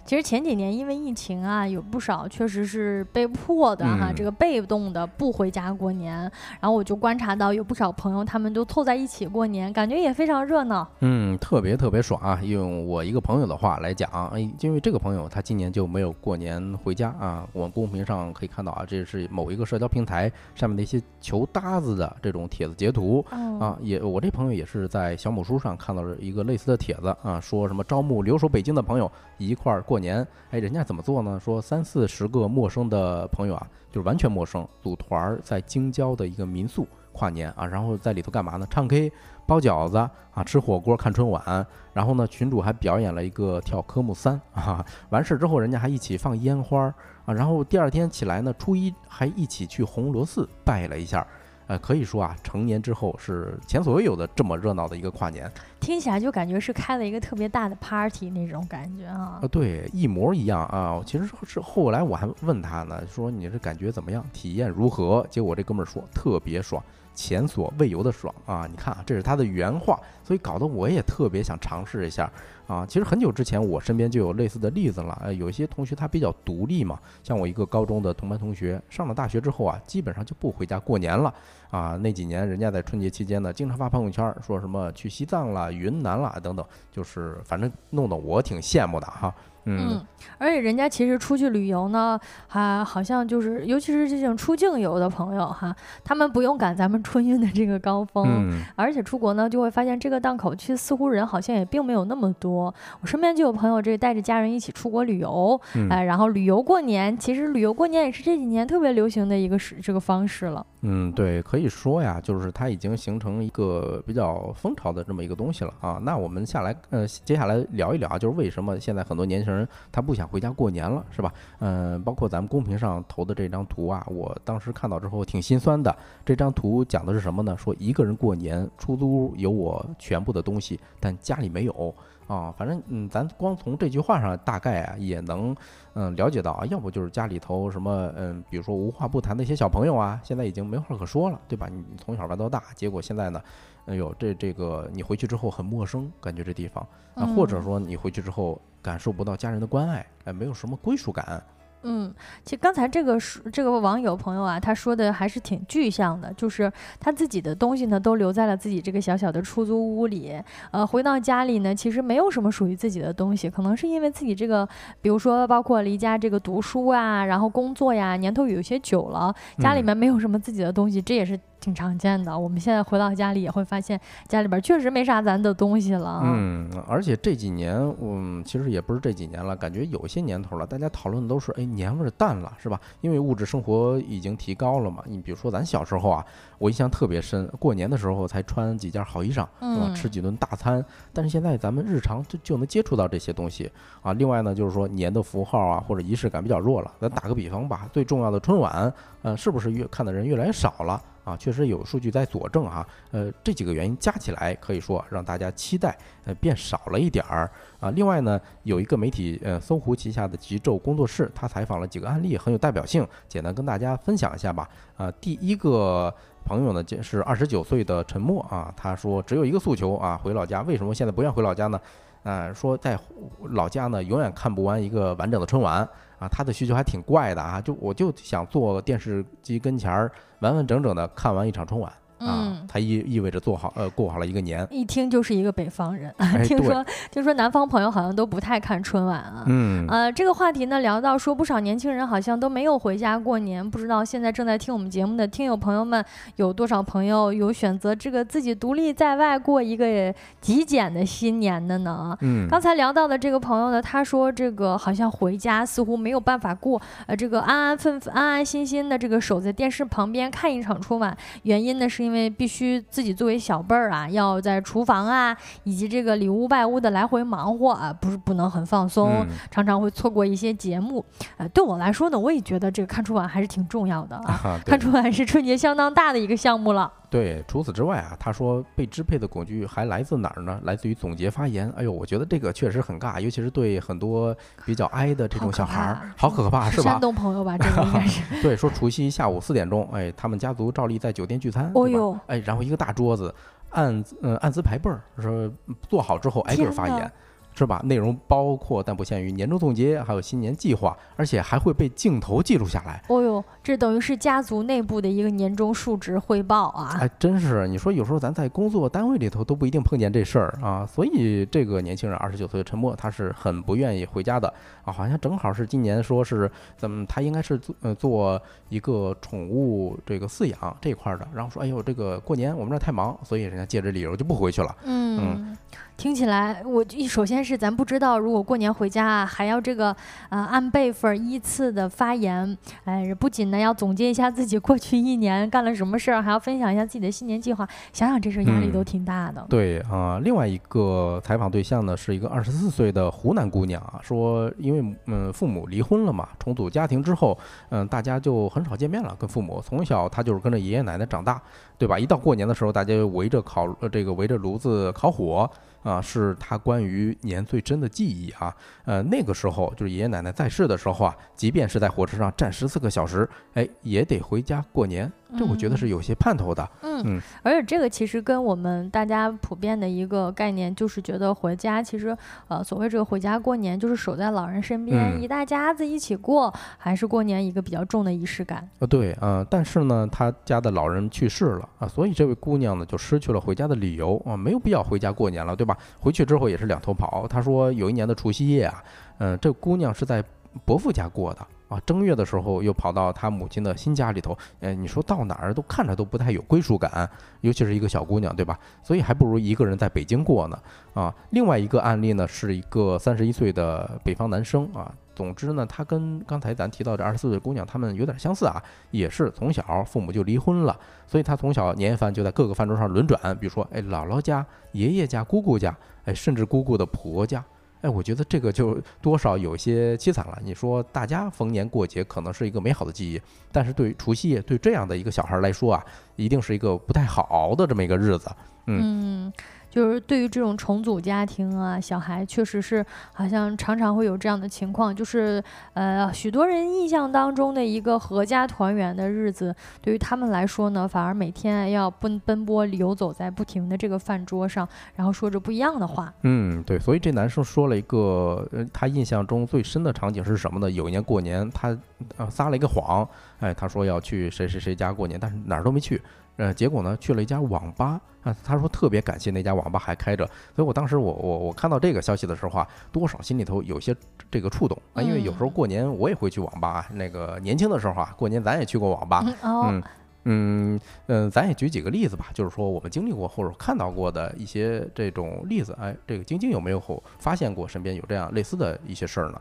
其实前几年因为疫情啊，有不少确实是被迫的哈，这个被动的不回家过年。然后我就观察到有不少朋友他们都凑在一起过年，感觉也非常热闹。嗯，特别特别爽啊！用我一个朋友的话来讲，哎，因为这个朋友他今年就没有过年回家啊。我公屏上可以看到啊，这是某一个社交平台上面的一些求搭子的这种帖子截图啊。也我这朋友也是在小某书上看到了一个类似的帖子啊，说什么招募留守北京的朋友一块儿过。年，哎，人家怎么做呢？说三四十个陌生的朋友啊，就是完全陌生，组团儿在京郊的一个民宿跨年啊，然后在里头干嘛呢？唱 K、包饺子啊，吃火锅、看春晚，然后呢，群主还表演了一个跳科目三啊，完事之后，人家还一起放烟花啊，然后第二天起来呢，初一还一起去红螺寺拜了一下。呃，可以说啊，成年之后是前所未有的这么热闹的一个跨年，听起来就感觉是开了一个特别大的 party 那种感觉啊。啊，对，一模一样啊。其实是后来我还问他呢，说你这感觉怎么样，体验如何？结果这哥们儿说特别爽。前所未有的爽啊！你看啊，这是他的原话，所以搞得我也特别想尝试一下啊。其实很久之前，我身边就有类似的例子了。呃，有一些同学他比较独立嘛，像我一个高中的同班同学，上了大学之后啊，基本上就不回家过年了啊。那几年，人家在春节期间呢，经常发朋友圈，说什么去西藏了、云南了等等，就是反正弄得我挺羡慕的哈。嗯，而且人家其实出去旅游呢，还好像就是，尤其是这种出境游的朋友哈，他们不用赶咱们春运的这个高峰，而且出国呢就会发现这个档口其实似乎人好像也并没有那么多。我身边就有朋友这带着家人一起出国旅游，哎，然后旅游过年，其实旅游过年也是这几年特别流行的一个是这个方式了。嗯，对，可以说呀，就是它已经形成一个比较风潮的这么一个东西了啊。那我们下来，呃，接下来聊一聊，就是为什么现在很多年轻人他不想回家过年了，是吧？嗯，包括咱们公屏上投的这张图啊，我当时看到之后挺心酸的。这张图讲的是什么呢？说一个人过年，出租屋有我全部的东西，但家里没有。啊，反正嗯，咱光从这句话上大概啊也能嗯了解到啊，要不就是家里头什么嗯，比如说无话不谈的一些小朋友啊，现在已经没话可说了，对吧？你从小玩到大，结果现在呢，哎呦，这这个你回去之后很陌生，感觉这地方啊，或者说你回去之后感受不到家人的关爱，哎，没有什么归属感。嗯，其实刚才这个是这个网友朋友啊，他说的还是挺具象的，就是他自己的东西呢都留在了自己这个小小的出租屋里，呃，回到家里呢，其实没有什么属于自己的东西，可能是因为自己这个，比如说包括离家这个读书啊，然后工作呀，年头有些久了，家里面没有什么自己的东西，这也是。挺常见的，我们现在回到家里也会发现家里边确实没啥咱的东西了。嗯，而且这几年，嗯，其实也不是这几年了，感觉有些年头了，大家讨论的都是，哎，年味儿淡了，是吧？因为物质生活已经提高了嘛。你比如说咱小时候啊，我印象特别深，过年的时候才穿几件好衣裳，是吧？吃几顿大餐。但是现在咱们日常就就能接触到这些东西啊。另外呢，就是说年的符号啊或者仪式感比较弱了。咱打个比方吧，最重要的春晚，呃，是不是越看的人越来越少了？啊，确实有数据在佐证啊。呃，这几个原因加起来，可以说让大家期待呃变少了一点儿啊。另外呢，有一个媒体呃搜狐旗下的极昼工作室，他采访了几个案例，很有代表性，简单跟大家分享一下吧。啊，第一个朋友呢，就是二十九岁的陈默啊，他说只有一个诉求啊，回老家。为什么现在不愿回老家呢？啊，说在老家呢，永远看不完一个完整的春晚啊。他的需求还挺怪的啊，就我就想坐电视机跟前儿，完完整整的看完一场春晚。啊，它意意味着做好呃过好了一个年，一听就是一个北方人。听说听说南方朋友好像都不太看春晚啊。嗯，呃，这个话题呢聊到说不少年轻人好像都没有回家过年，不知道现在正在听我们节目的听友朋友们有多少朋友有选择这个自己独立在外过一个极简的新年的呢？嗯，刚才聊到的这个朋友呢，他说这个好像回家似乎没有办法过，呃，这个安安分分、安安心心的这个守在电视旁边看一场春晚，原因呢是因为。因为必须自己作为小辈儿啊，要在厨房啊，以及这个里屋外屋的来回忙活啊，不是不能很放松，常常会错过一些节目。呃，对我来说呢，我也觉得这个看春晚还是挺重要的啊。看春晚是春节相当大的一个项目了。对，除此之外啊，他说被支配的恐惧还来自哪儿呢？来自于总结发言。哎呦，我觉得这个确实很尬，尤其是对很多比较哀的这种小孩儿，好可怕，是吧？山东朋友吧，这个应该是。对，说除夕下午四点钟，哎，他们家族照例在酒店聚餐，哦呦，哎，然后一个大桌子，按嗯按资排辈儿，说做好之后挨个发言。是吧？内容包括但不限于年终总结，还有新年计划，而且还会被镜头记录下来。哦呦，这等于是家族内部的一个年终述职汇报啊！哎，真是，你说有时候咱在工作单位里头都不一定碰见这事儿啊。所以这个年轻人二十九岁的陈默，他是很不愿意回家的啊。好像正好是今年说是怎么，他应该是做呃做一个宠物这个饲养这一块的。然后说，哎呦，这个过年我们这太忙，所以人家借着理由就不回去了。嗯。听起来，我一首先是咱不知道，如果过年回家啊还要这个，呃，按辈分依次的发言，哎，不仅呢要总结一下自己过去一年干了什么事儿，还要分享一下自己的新年计划，想想这事压力都挺大的。对啊，另外一个采访对象呢是一个二十四岁的湖南姑娘啊，说因为嗯父母离婚了嘛，重组家庭之后，嗯大家就很少见面了，跟父母从小她就是跟着爷爷奶奶长大，对吧？一到过年的时候，大家围着烤呃这个围着炉子烤火。啊，是他关于年最真的记忆啊。呃，那个时候就是爷爷奶奶在世的时候啊，即便是在火车上站十四个小时，哎，也得回家过年。这我觉得是有些盼头的。嗯，而且这个其实跟我们大家普遍的一个概念，就是觉得回家其实，呃，所谓这个回家过年，就是守在老人身边，一大家子一起过，还是过年一个比较重的仪式感。呃，对，啊，但是呢，他家的老人去世了啊，所以这位姑娘呢就失去了回家的理由啊，没有必要回家过年了，对吧？回去之后也是两头跑。他说有一年的除夕夜啊，嗯，这姑娘是在伯父家过的啊，正月的时候又跑到他母亲的新家里头。哎，你说到哪儿都看着都不太有归属感，尤其是一个小姑娘，对吧？所以还不如一个人在北京过呢。啊，另外一个案例呢，是一个三十一岁的北方男生啊。总之呢，他跟刚才咱提到这二十四岁姑娘他们有点相似啊，也是从小父母就离婚了，所以他从小年夜饭就在各个饭桌上轮转，比如说哎姥姥家、爷爷家、姑姑家，哎甚至姑姑的婆家，哎我觉得这个就多少有些凄惨了。你说大家逢年过节可能是一个美好的记忆，但是对于除夕夜对这样的一个小孩来说啊，一定是一个不太好熬的这么一个日子。嗯。就是对于这种重组家庭啊，小孩确实是好像常常会有这样的情况，就是呃，许多人印象当中的一个合家团圆的日子，对于他们来说呢，反而每天要奔奔波游走在不停的这个饭桌上，然后说着不一样的话。嗯，对，所以这男生说了一个，他印象中最深的场景是什么呢？有一年过年，他撒了一个谎，哎，他说要去谁谁谁家过年，但是哪儿都没去。呃，结果呢，去了一家网吧啊。他说特别感谢那家网吧还开着，所以我当时我我我看到这个消息的时候啊，多少心里头有些这个触动啊。因为有时候过年我也会去网吧，那个年轻的时候啊，过年咱也去过网吧。嗯嗯嗯，咱也举几个例子吧，就是说我们经历过或者看到过的一些这种例子。哎，这个晶晶有没有发现过身边有这样类似的一些事儿呢？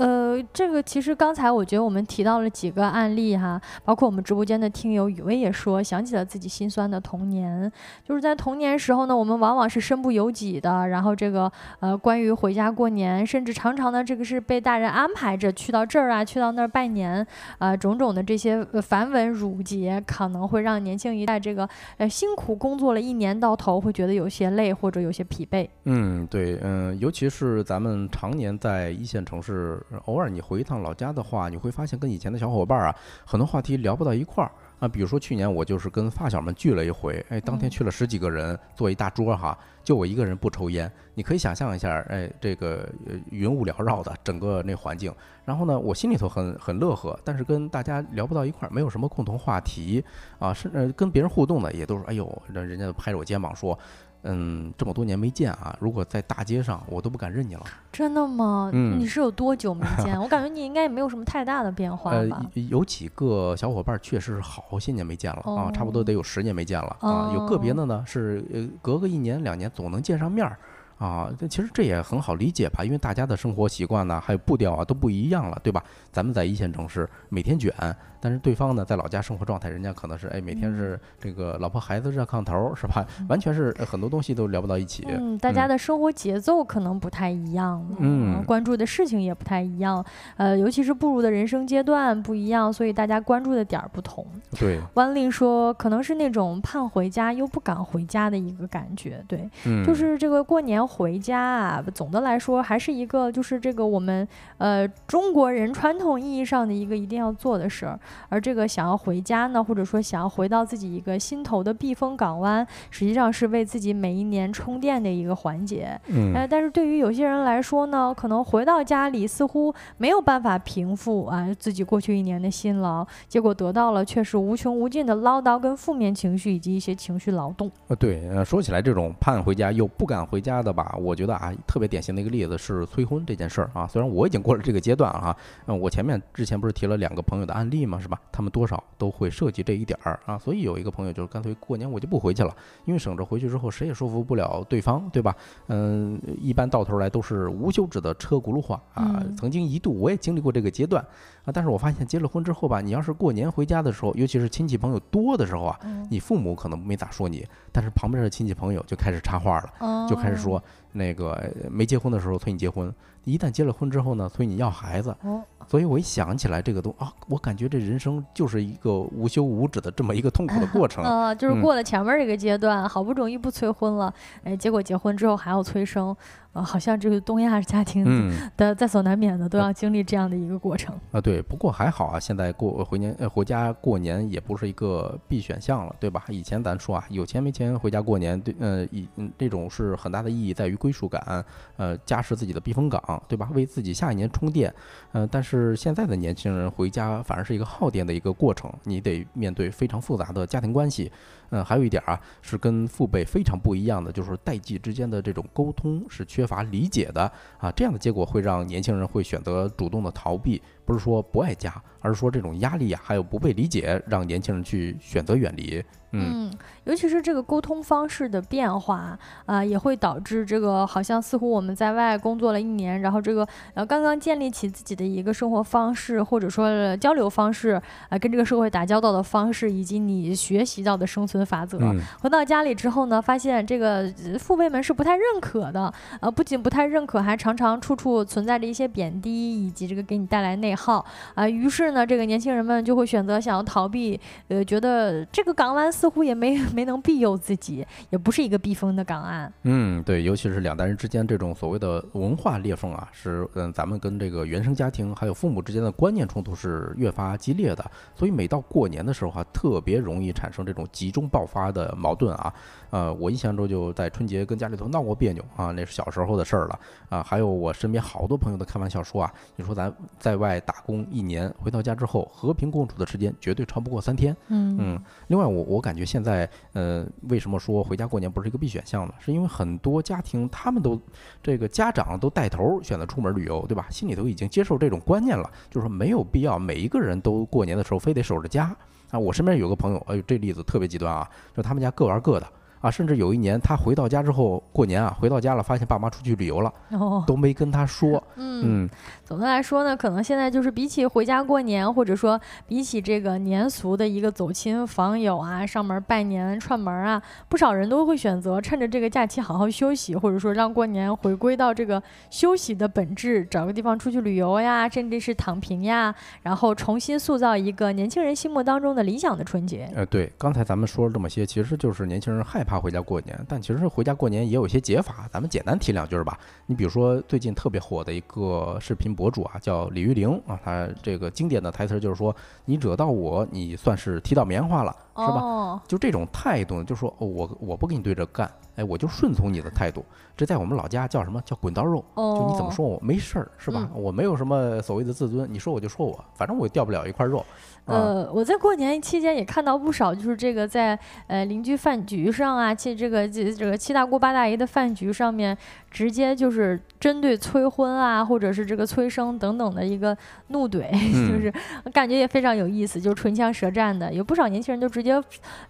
呃，这个其实刚才我觉得我们提到了几个案例哈，包括我们直播间的听友雨薇也说，想起了自己心酸的童年，就是在童年时候呢，我们往往是身不由己的，然后这个呃，关于回家过年，甚至常常呢，这个是被大人安排着去到这儿啊，去到那儿拜年，啊，种种的这些繁文缛节，可能会让年轻一代这个呃辛苦工作了一年到头，会觉得有些累或者有些疲惫。嗯，对，嗯，尤其是咱们常年在一线城市。偶尔你回一趟老家的话，你会发现跟以前的小伙伴啊，很多话题聊不到一块儿啊。比如说去年我就是跟发小们聚了一回，哎，当天去了十几个人，坐一大桌哈，就我一个人不抽烟。你可以想象一下，哎，这个云雾缭绕的整个那环境，然后呢，我心里头很很乐呵，但是跟大家聊不到一块儿，没有什么共同话题啊，甚至跟别人互动的也都是，哎呦，人人家拍着我肩膀说。嗯，这么多年没见啊，如果在大街上，我都不敢认你了。真的吗？嗯，你是有多久没见？我感觉你应该也没有什么太大的变化吧。呃，有几个小伙伴确实是好些年没见了啊，差不多得有十年没见了啊。有个别的呢是呃隔个一年两年总能见上面儿。啊，这其实这也很好理解吧，因为大家的生活习惯呢，还有步调啊都不一样了，对吧？咱们在一线城市每天卷，但是对方呢在老家生活状态，人家可能是哎每天是这个老婆孩子热炕头，是吧？完全是很多东西都聊不到一起。嗯，大家的生活节奏可能不太一样，嗯，关注的事情也不太一样，呃，尤其是步入的人生阶段不一样，所以大家关注的点儿不同。对，万令说可能是那种盼回家又不敢回家的一个感觉，对，就是这个过年。回家啊，总的来说还是一个，就是这个我们呃中国人传统意义上的一个一定要做的事儿。而这个想要回家呢，或者说想要回到自己一个心头的避风港湾，实际上是为自己每一年充电的一个环节。嗯，呃，但是对于有些人来说呢，可能回到家里似乎没有办法平复啊自己过去一年的辛劳，结果得到了却是无穷无尽的唠叨跟负面情绪以及一些情绪劳动。呃，对，呃，说起来这种盼回家又不敢回家的。吧，我觉得啊，特别典型的一个例子是催婚这件事儿啊。虽然我已经过了这个阶段啊，嗯，我前面之前不是提了两个朋友的案例嘛，是吧？他们多少都会涉及这一点儿啊。所以有一个朋友就是干脆过年我就不回去了，因为省着回去之后谁也说服不了对方，对吧？嗯，一般到头来都是无休止的车轱辘话啊。曾经一度我也经历过这个阶段啊，但是我发现结了婚之后吧，你要是过年回家的时候，尤其是亲戚朋友多的时候啊，你父母可能没咋说你，但是旁边的亲戚朋友就开始插话了，就开始说。那个没结婚的时候催你结婚，一旦结了婚之后呢，催你要孩子。所以我一想起来这个东啊，我感觉这人生就是一个无休无止的这么一个痛苦的过程。啊，就是过了前面这个阶段，好不容易不催婚了，哎，结果结婚之后还要催生。啊，好像这个东亚家庭 的在所难免的，都要经历这样的一个过程啊。对，不过还好啊，现在过回年回家过年也不是一个必选项了，对吧？以前咱说啊，有钱没钱回家过年，对，呃，以这种是很大的意义在于归属感，呃，家是自己的避风港，对吧？为自己下一年充电，呃，但是现在的年轻人回家反而是一个耗电的一个过程，你得面对非常复杂的家庭关系。嗯，还有一点啊，是跟父辈非常不一样的，就是代际之间的这种沟通是缺乏理解的啊，这样的结果会让年轻人会选择主动的逃避，不是说不爱家，而是说这种压力呀，还有不被理解，让年轻人去选择远离。嗯，尤其是这个沟通方式的变化啊，也会导致这个好像似乎我们在外工作了一年，然后这个呃刚刚建立起自己的一个生活方式，或者说交流方式啊，跟这个社会打交道的方式，以及你学习到的生存法则，回到家里之后呢，发现这个父辈们是不太认可的，呃，不仅不太认可，还常常处处存在着一些贬低，以及这个给你带来内耗啊。于是呢，这个年轻人们就会选择想要逃避，呃，觉得这个港湾。似乎也没没能庇佑自己，也不是一个避风的港岸。嗯，对，尤其是两代人之间这种所谓的文化裂缝啊，是嗯，咱们跟这个原生家庭还有父母之间的观念冲突是越发激烈的。所以每到过年的时候啊，特别容易产生这种集中爆发的矛盾啊。呃，我印象中就在春节跟家里头闹过别扭啊，那是小时候的事儿了啊。还有我身边好多朋友都开玩笑说啊，你说咱在外打工一年，回到家之后和平共处的时间绝对超不过三天。嗯嗯。另外，我我感。感觉现在，呃，为什么说回家过年不是一个必选项呢？是因为很多家庭他们都这个家长都带头选择出门旅游，对吧？心里头已经接受这种观念了，就是说没有必要每一个人都过年的时候非得守着家啊。我身边有个朋友，哎呦，这例子特别极端啊，就他们家各玩各的啊，甚至有一年他回到家之后过年啊，回到家了发现爸妈出去旅游了，哦，都没跟他说。嗯，总的来说呢，可能现在就是比起回家过年，或者说比起这个年俗的一个走亲访友啊、上门拜年串门啊，不少人都会选择趁着这个假期好好休息，或者说让过年回归到这个休息的本质，找个地方出去旅游呀，甚至是躺平呀，然后重新塑造一个年轻人心目当中的理想的春节。呃，对，刚才咱们说了这么些，其实就是年轻人害怕回家过年，但其实回家过年也有一些解法，咱们简单提两句吧。你比如说最近特别火的一个视频博主啊，叫李玉玲啊，他这个经典的台词就是说：“你惹到我，你算是踢到棉花了，是吧？”就这种态度，就说我我不跟你对着干，哎，我就顺从你的态度。这在我们老家叫什么叫滚刀肉？就你怎么说我没事儿，是吧？我没有什么所谓的自尊，你说我就说我，反正我掉不了一块肉。呃，我在过年期间也看到不少，就是这个在呃邻居饭局上啊，去这个这这个七大姑八大姨的饭局上面，直接就是针对催婚啊，或者是这个催生等等的一个怒怼，就是感觉也非常有意思，就是唇枪舌战的，有不少年轻人就直接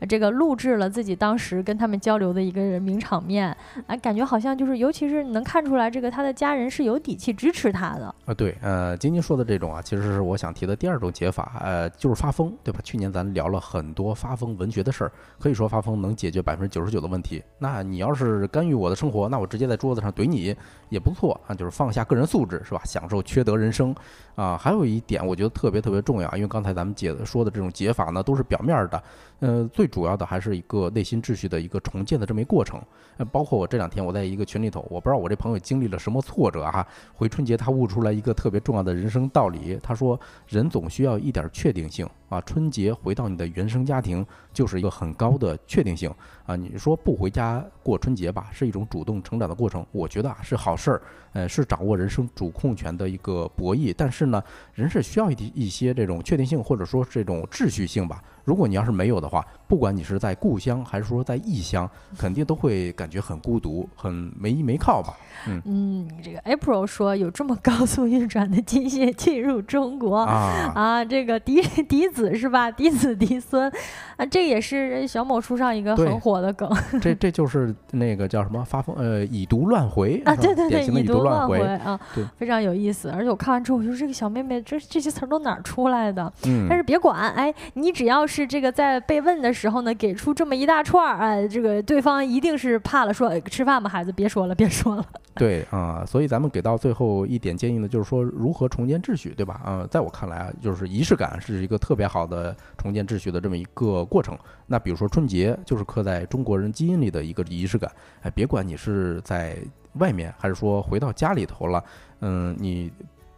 这个录制了自己当时跟他们交流的一个人名场面，啊，感觉好像就是尤其是能看出来，这个他的家人是有底气支持他的啊。对，呃，晶晶说的这种啊，其实是我想提的第二种解法，呃，就。就是发疯，对吧？去年咱聊了很多发疯文学的事儿，可以说发疯能解决百分之九十九的问题。那你要是干预我的生活，那我直接在桌子上怼你也不错啊。就是放下个人素质，是吧？享受缺德人生啊。还有一点，我觉得特别特别重要，因为刚才咱们解说的这种解法呢，都是表面的。呃，最主要的还是一个内心秩序的一个重建的这么一个过程。呃，包括我这两天我在一个群里头，我不知道我这朋友经历了什么挫折哈。回春节他悟出来一个特别重要的人生道理，他说人总需要一点确定性啊。春节回到你的原生家庭就是一个很高的确定性啊。你说不回家过春节吧，是一种主动成长的过程，我觉得啊是好事儿。呃，是掌握人生主控权的一个博弈，但是呢，人是需要一一些这种确定性或者说这种秩序性吧。如果你要是没有的话，不管你是在故乡还是说在异乡，肯定都会感觉很孤独、很没依没靠吧。嗯嗯，这个 April 说有这么高速运转的机械进入中国啊啊，这个嫡嫡子是吧？嫡子嫡孙啊，这也是小某书上一个很火的梗。这这就是那个叫什么发疯呃以毒乱回啊，对对对，以毒乱回啊，对，非常有意思。而且我看完之后，我就说这个小妹妹这这些词儿都哪儿出来的？嗯，但是别管，哎，你只要是。是这个在被问的时时候呢，给出这么一大串儿，哎，这个对方一定是怕了，说吃饭吧，孩子，别说了，别说了。对啊，所以咱们给到最后一点建议呢，就是说如何重建秩序，对吧？啊，在我看来啊，就是仪式感是一个特别好的重建秩序的这么一个过程。那比如说春节，就是刻在中国人基因里的一个仪式感。哎，别管你是在外面，还是说回到家里头了，嗯，你。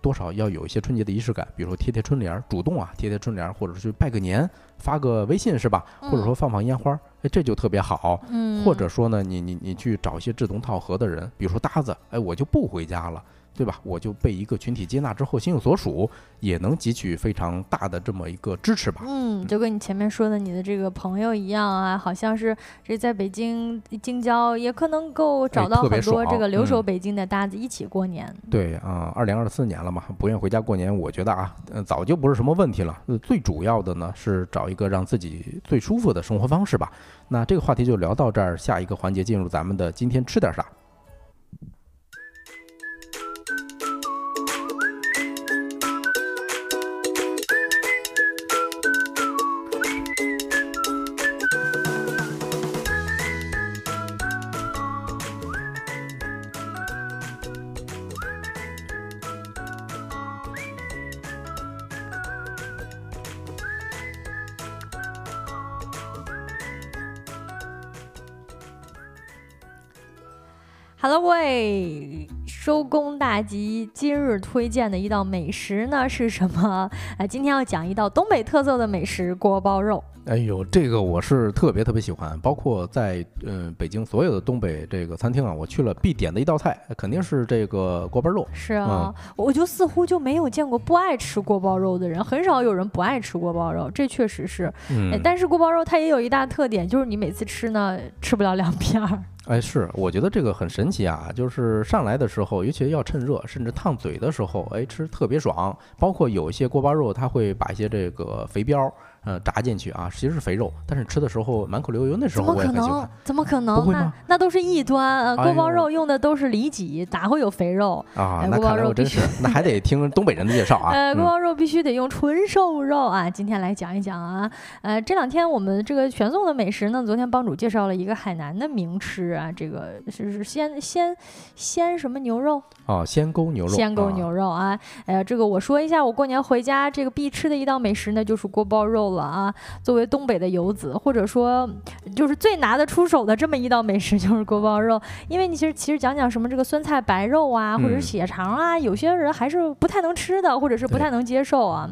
多少要有一些春节的仪式感，比如说贴贴春联，主动啊贴贴春联，或者是拜个年，发个微信是吧？或者说放放烟花，哎，这就特别好。嗯，或者说呢，你你你去找一些志同道合的人，比如说搭子，哎，我就不回家了。对吧？我就被一个群体接纳之后，心有所属，也能汲取非常大的这么一个支持吧。嗯，就跟你前面说的你的这个朋友一样啊，好像是这在北京京郊，也可能够找到很多这个留守北京的搭子一起过年。对啊，二零二四年了嘛，不愿回家过年，我觉得啊，嗯，早就不是什么问题了。最主要的呢是找一个让自己最舒服的生活方式吧。那这个话题就聊到这儿，下一个环节进入咱们的今天吃点啥。收工大吉！今日推荐的一道美食呢是什么？哎，今天要讲一道东北特色的美食——锅包肉。哎呦，这个我是特别特别喜欢，包括在嗯北京所有的东北这个餐厅啊，我去了必点的一道菜，肯定是这个锅包肉。是啊，我就似乎就没有见过不爱吃锅包肉的人，很少有人不爱吃锅包肉，这确实是。嗯，但是锅包肉它也有一大特点，就是你每次吃呢吃不了两片儿。哎，是，我觉得这个很神奇啊，就是上来的时候，尤其要趁热，甚至烫嘴的时候，哎，吃特别爽。包括有一些锅包肉，它会把一些这个肥膘。呃炸进去啊，其实是肥肉，但是吃的时候满口流油，那时候我也很喜欢。怎么可能？那都是异端。呃锅包肉用的都是里脊，哪会有肥肉？啊，哎锅包那看来肉真是，那还得听东北人的介绍啊。呃，锅嗯包肉必须得用纯瘦肉啊！今天来讲一讲啊，呃，这两天我们这个全颂的美食呢，昨天帮主介绍了一个海南的名吃啊，这个是是鲜鲜鲜什么牛肉，哦，鲜沟牛肉，鲜沟啊牛肉啊，呃，这个我说一下，我过年回家这个必吃的一道美食呢，就是锅包肉了啊。作为东北的游子，或者说就是最拿得出手的这么一道美食，就是锅包肉。因为你其实其实讲讲什么这个酸菜白肉啊，或者是嗯血肠啊，有些人还是不太能吃的，或者是不太能接受啊。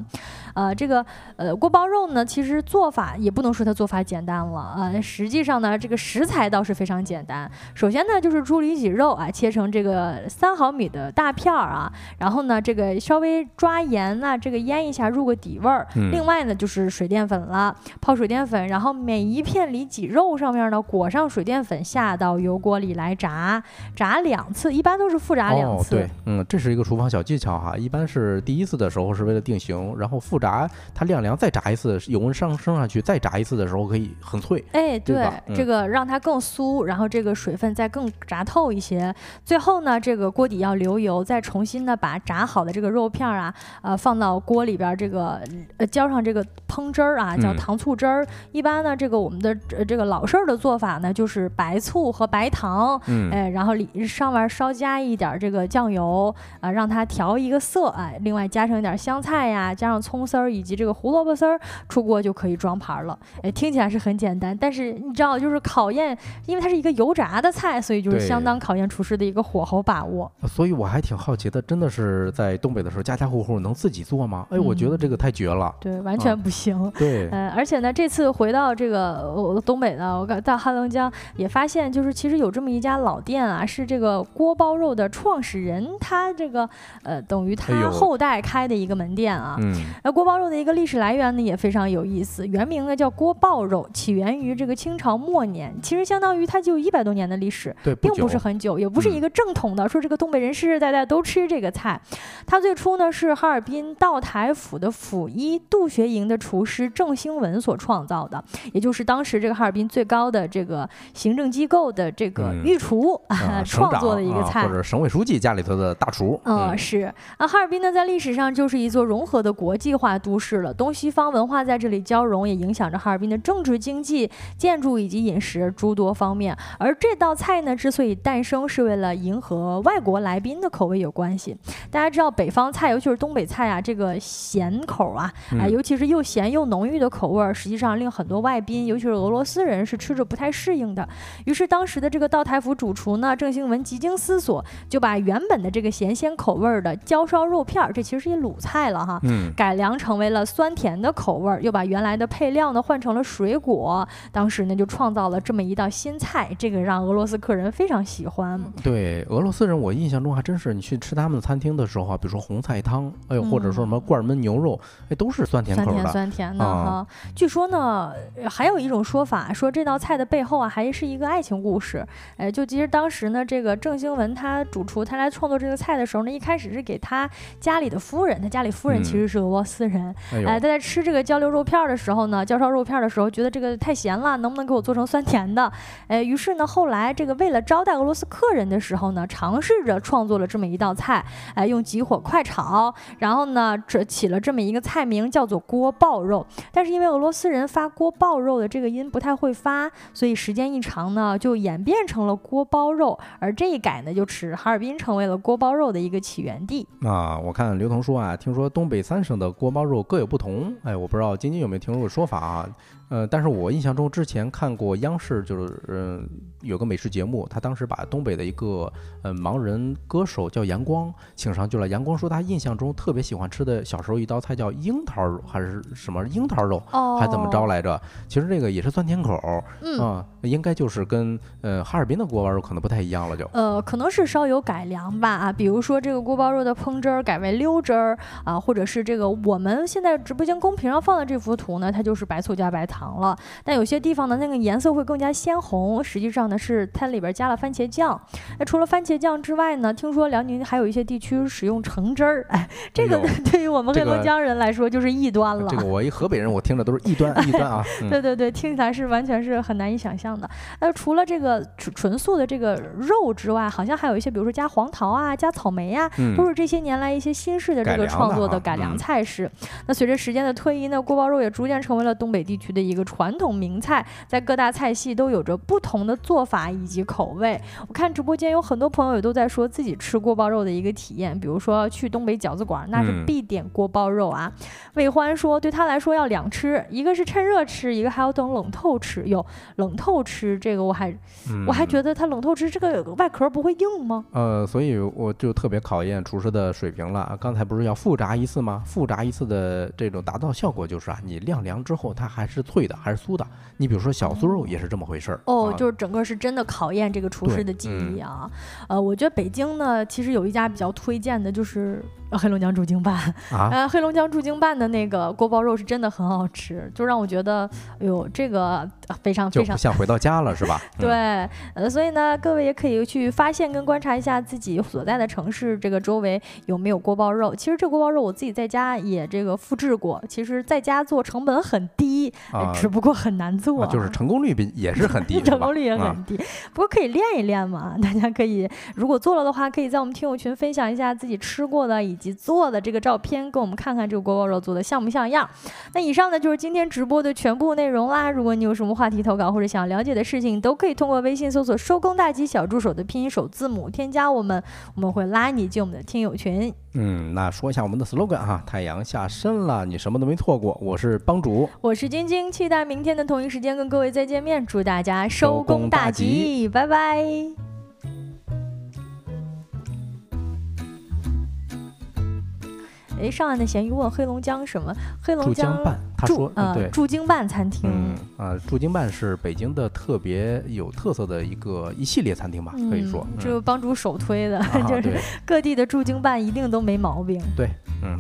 呃，这个呃锅包肉呢，其实做法也不能说它做法简单了呃，实际上呢，这个食材倒是非常简单。首先呢，就是猪里脊肉啊，切成这个三毫米的大片儿啊，然后呢，这个稍微抓盐呐、这个腌一下入个底味儿。嗯另外呢，就是水淀粉了，泡水淀粉，然后每一片里脊肉上面呢裹上水淀粉，下到油锅里来炸，炸两次，一般都是复炸两哦，次。对，嗯，这是一个厨房小技巧哈。一般是第一次的时候是为了定型，然后复炸它晾凉再炸一次，油温上升上去再炸一次的时候可以很脆。哎，对，对嗯这个让它更酥，然后这个水分再更炸透一些。最后呢，这个锅底要留油，再重新的把炸好的这个肉片儿啊，呃，放到锅里边儿，这个呃浇上这个烹汁儿啊，叫嗯糖醋汁儿。一般呢，这个我们的呃这个老式儿的做法呢，就是白醋和白糖。嗯，哎，然后里上面稍加一点儿这个酱油啊、让它调一个色，哎，另外加上一点儿香菜呀，加上葱丝儿以及这个胡萝卜丝儿，出锅就可以装盘了。哎，听起来是很简单，但是你知道，就是考验，因为它是一个油炸的菜，所以就是相当考验厨师的一个火候把握。所以我还挺好奇的，真的是在东北的时候，家家户户能自己做吗？哎，我觉得嗯这个太绝了。对，完全不行。对，呃，而且呢，这次回到这个我东北呢，我刚到黑龙江也发现，就是其实有这么一家老店啊，是这个锅包肉的创始人，他这个呃等于哎他后代开的一个门店啊。嗯，那锅包肉的一个历史来源呢也非常有意思，原名呢叫锅爆肉，起源于这个清朝末年，其实相当于它就一百多年的历史。对，并不是很久，也不是嗯一个正统的、说这个东北人世世代代都吃这个菜。它最初呢是哈尔滨道台府的府医杜学营的厨师郑兴文所创造的，也就是当时这个哈尔滨最高的这个行政机构的这个嗯御厨、啊，创作的一个菜。啊或者省委书记家里头的大厨。嗯，是啊，哈尔滨呢，在历史上就是一座融合的国际化都市了，东西方文化在这里交融，也影响着哈尔滨的政治、经济、建筑以及饮食诸多方面。而这道菜呢，之所以诞生，是为了迎合外国来宾的口味有关系。大家知道，北方菜，尤其是东北菜啊，这个咸口啊，啊、嗯尤其是又咸又浓郁的口味，实际上令很多外宾，尤其是俄罗斯人是吃着不太适应的。于是当时的这个道台府主厨呢，郑兴文几经思索，就把原本的这个咸鲜口味的焦烧肉片儿，这其实是一鲁菜了哈。嗯，改良成为了酸甜的口味儿，又把原来的配料呢换成了水果，当时呢就创造了这么一道新菜，这个让俄罗斯客人非常喜欢。对，俄罗斯人我印象中还真是，你去吃他们的餐厅的时候啊，比如说红菜汤，哎呦，或者说什么嗯罐焖牛肉，哎，都是酸甜酸甜口的。酸甜的啊哈，据说呢，呃还有一种说法，说这道菜的背后啊，还是一个爱情故事。哎，就其实当时呢，这个郑兴文他主厨他来创作这个菜的时候呢，一开始是给他家里的夫人，他家里夫人其嗯实是俄罗斯呦，哎，他在吃这个焦溜肉片的时候呢，焦烧肉片的时候，觉得这个太咸了，能不能给我做成酸甜的？哎，于是呢，后来这个为了招待俄罗斯客人的时候呢，尝试着创作了这么一道菜，哎，用急火快炒，然后呢，这起了这么一个菜名叫做锅爆肉。但是因为俄罗斯人发锅爆肉的这个音不太会发，所以时间一长呢，就演变成了锅包肉，而这一改呢，就使哈尔滨成为了锅包肉的一个起源地。啊，我看刘同说啊，听说东北三省的锅包肉各有不同，哎，我不知道晶晶有没有听说过说法啊？呃，但是我印象中之前看过央视就是嗯、有个美食节目，他当时把东北的一个呃盲人歌手叫阳光请上去了。阳光说他印象中特别喜欢吃的小时候一道菜叫樱桃肉还是什么樱桃肉，哦还怎么着？来着？其实这个也是酸甜口儿嗯。啊，应该就是跟呃哈尔滨的锅包肉可能不太一样了就。呃，可能是稍有改良吧啊，比如说这个锅包肉的烹汁儿改为溜汁儿啊，或者是这个我们现在直播间公屏上放的这幅图呢，它就是白醋加白糖糖了。但有些地方呢，那个颜色会更加鲜红，实际上呢是它里边加了番茄酱。那除了番茄酱之外呢，听说辽宁还有一些地区使用橙汁儿，哎，这个 对于我们黑龙江人来说就是异端了。这个我一河北人，我听着都是异端异端啊。对对对，听起来是完全是很难以想象的。呃，除了这个纯纯素的这个肉之外，好像还有一些，比如说加黄桃啊、加草莓呀，都是这些年来一些新式的这个创作的改良菜式。那随着时间的推移呢，锅包肉也逐渐成为了东北地区的一个传统名菜，在各大菜系都有着不同的做法以及口味。我看直播间有很多朋友也都在说自己吃锅包肉的一个体验，比如说去东北饺子馆，那是必点锅包肉啊。魏欢说，对他来说要两吃，一个是趁热吃，一个还要等冷透吃。有冷透吃这个，我还我还觉得它冷透吃这个外壳不会硬吗？呃，所以我就特别考验厨师的水平了。刚才不是要复炸一次吗？复炸一次的这种达到效果就是啊，你晾凉之后它还是脆的，还是酥的。你比如说小酥肉也是这么回事儿。哦，就是整个是真的考验这个厨师的技艺啊。呃，我觉得北京呢，其实有一家比较推荐的，就是。黑龙江驻京办啊，黑龙江驻京办的那个锅包肉是真的很好吃，就让我觉得，哎呦，这个非常非常像回到家了，是吧？对，呃，所以呢，各位也可以去发现跟观察一下自己所在的城市这个周围有没有锅包肉。其实这锅包肉我自己在家也这个复制过，其实在家做成本很低，只不过很难做，就是成功率比也是很低，成功率也很低。不过可以练一练嘛，大家可以如果做了的话，可以在我们听友群分享一下自己吃过的以。及做的这个照片，跟我们看看这个锅包肉做的像不像样。那以上呢就是今天直播的全部内容啦。如果你有什么话题投稿或者想了解的事情，都可以通过微信搜索“收工大吉小助手”的拼音首字母添加我们，我们会拉你进我们的听友群。嗯，那说一下我们的 slogan 哈，太阳下山了，你什么都没错过。我是帮主，我是晶晶，期待明天的同一时间跟各位再见面。祝大家收工大吉，拜拜。哎，上岸的咸鱼问黑龙江什么？黑龙江办，他说，对，驻京办餐厅。嗯啊，驻京办是北京的特别有特色的一个一系列餐厅吧，可以说。这个帮主首推的，就是各地的驻京办一定都没毛病。对，嗯，